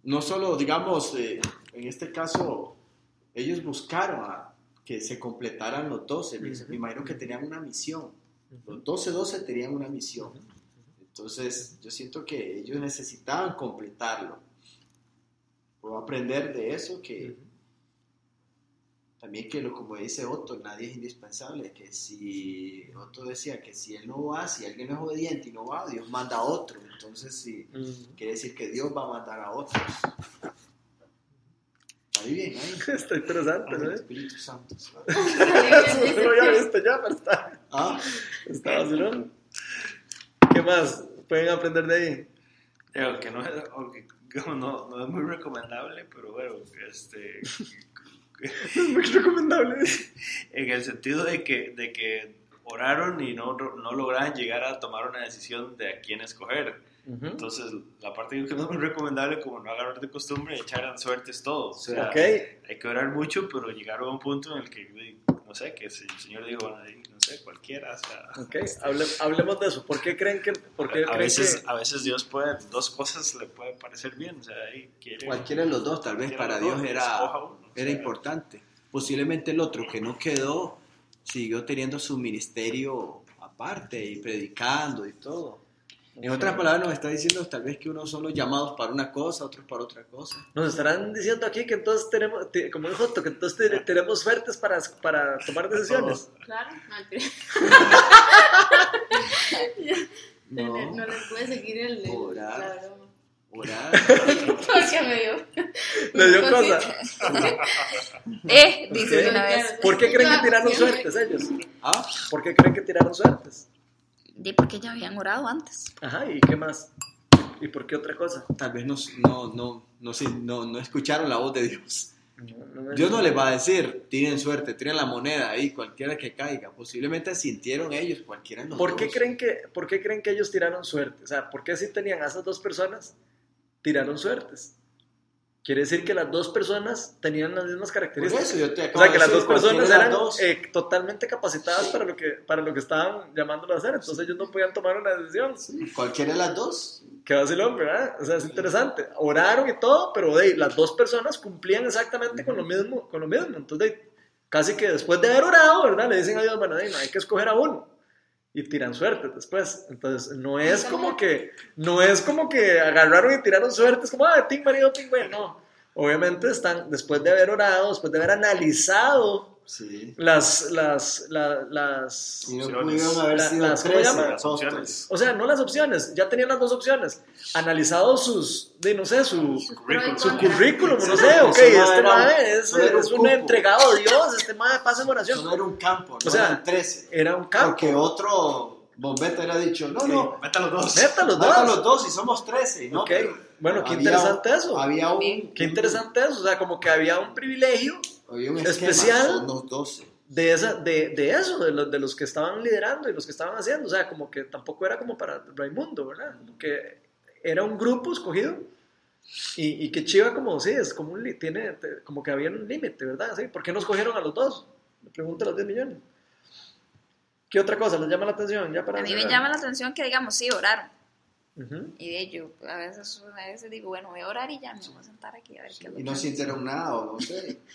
no solo, digamos, eh, en este caso, ellos buscaron a que se completaran los 12, me, me imagino que tenían una misión, los 12, 12 tenían una misión, entonces yo siento que ellos necesitaban completarlo, puedo aprender de eso que también que lo como dice Otto, nadie es indispensable, que si Otto decía que si él no va, si alguien no es obediente y no va, Dios manda a otro, entonces sí, quiere decir que Dios va a mandar a otros. Está bien ahí. Está interesante, ¿no? Espíritu Santo. No lo había visto ya, pero está, Ah, está vacilón. ¿Qué más pueden aprender de ahí? Digo, que no es, no, no es muy recomendable, pero bueno, este, Muy recomendable. en el sentido de que, de que oraron y no, no lograban llegar a tomar una decisión de a quién escoger. Entonces, la parte que no es muy recomendable, como no agarrar de costumbre, echar suertes todos. O sea, Ok. hay que orar mucho, pero llegar a un punto en el que, no sé, que si el Señor dijo, no sé, cualquiera. O sea, Ok, hable- hablemos de eso. ¿Por qué creen que.? Por qué a, creen veces, que a veces Dios puede, dos cosas le puede parecer bien. O sea, ahí quiere. cualquiera de los dos, tal vez para Dios dos, era, uno, era sea, importante. Posiblemente el otro que no quedó, siguió teniendo su ministerio aparte y predicando y todo. En otras palabras, nos está diciendo tal vez que unos son los llamados para una cosa, otros para otra cosa. Nos estarán diciendo aquí que entonces tenemos, te- como dijo Otto, que entonces te- tenemos suertes para, para tomar decisiones. Claro, no. No, no, no les puede seguir el, Orar. orar. Porque me dio. Le dio cosa. eh, dice una vez. ¿Por qué creen que tiraron suertes ellos? Ah, ¿Por qué creen que tiraron suertes? Di porque ya habían orado antes. Ajá, ¿y qué más? ¿Y por qué otra cosa? tal vez no, no, no, no, no, no escucharon la voz de Dios. No, no me- Dios no les va a decir, tienen suerte, tienen la moneda ahí, cualquiera que caiga. Posiblemente sintieron ellos, cualquiera de los ¿Por qué, dos. creen que, ¿Por qué creen que ellos tiraron suerte? O sea, ¿por qué si tenían a esas dos personas, tiraron suertes? Quiere decir que las dos personas tenían las mismas características. eso yo te O sea, que las dos personas eran dos. eh, totalmente capacitadas para lo, que, para lo que estaban llamándolo a hacer. Entonces ellos no podían tomar una decisión. Cualquiera de las dos. Qué vacilón, ¿verdad? O sea, es interesante. Oraron y todo, pero de, las dos personas cumplían exactamente con lo mismo. Con lo mismo. Entonces, de casi que después de haber orado, ¿verdad? Le dicen a Dios, bueno, de no, hay que escoger a uno. Y tiran suerte después. Entonces, no es como que, no es como que agarraron y tiraron suerte. Es como, ah, ting marido, ting güey. No. Obviamente están, después de haber orado, después de haber analizado Sí. las, las, la- las, Y no Opciones. pudieron haber La- sido las- ¿cómo 13 llama? Las opciones. o sea, no las opciones, ya tenían las dos opciones, analizado sus, de no sé, su, su currículum, no sé, ok, no este era un- mae es, no era un es un cupo. entregado a Dios, este mae pasa en Eso oración. no era un campo, no O sea, eran 13. Era un campo. Porque otro bombeta hubiera dicho, no, no, Meta los dos. Neta, los dos. los dos y somos 13. ¿no? Ok, Pero bueno, qué había- interesante eso. Había un, Qué interesante eso, o sea, como que había un privilegio había un especial. los 12. de, esa, de, de eso, de los, de los que estaban liderando y los que estaban haciendo, o sea, como que tampoco era como para Raimundo, ¿verdad? Como que era un grupo escogido y, y que Chiva como, sí, es como un, tiene, como que había un límite, ¿verdad? Sí, ¿Por qué no escogieron a los dos? Le pregunto a los 10 millones. ¿Qué otra cosa les llama la atención? Ya para A mí me llama la atención que, digamos, sí, oraron. Ujú. Y de ello, a veces, a veces digo, bueno, voy a orar y ya me voy a sentar aquí a ver qué es lo Y no sintieron nada, o no sé.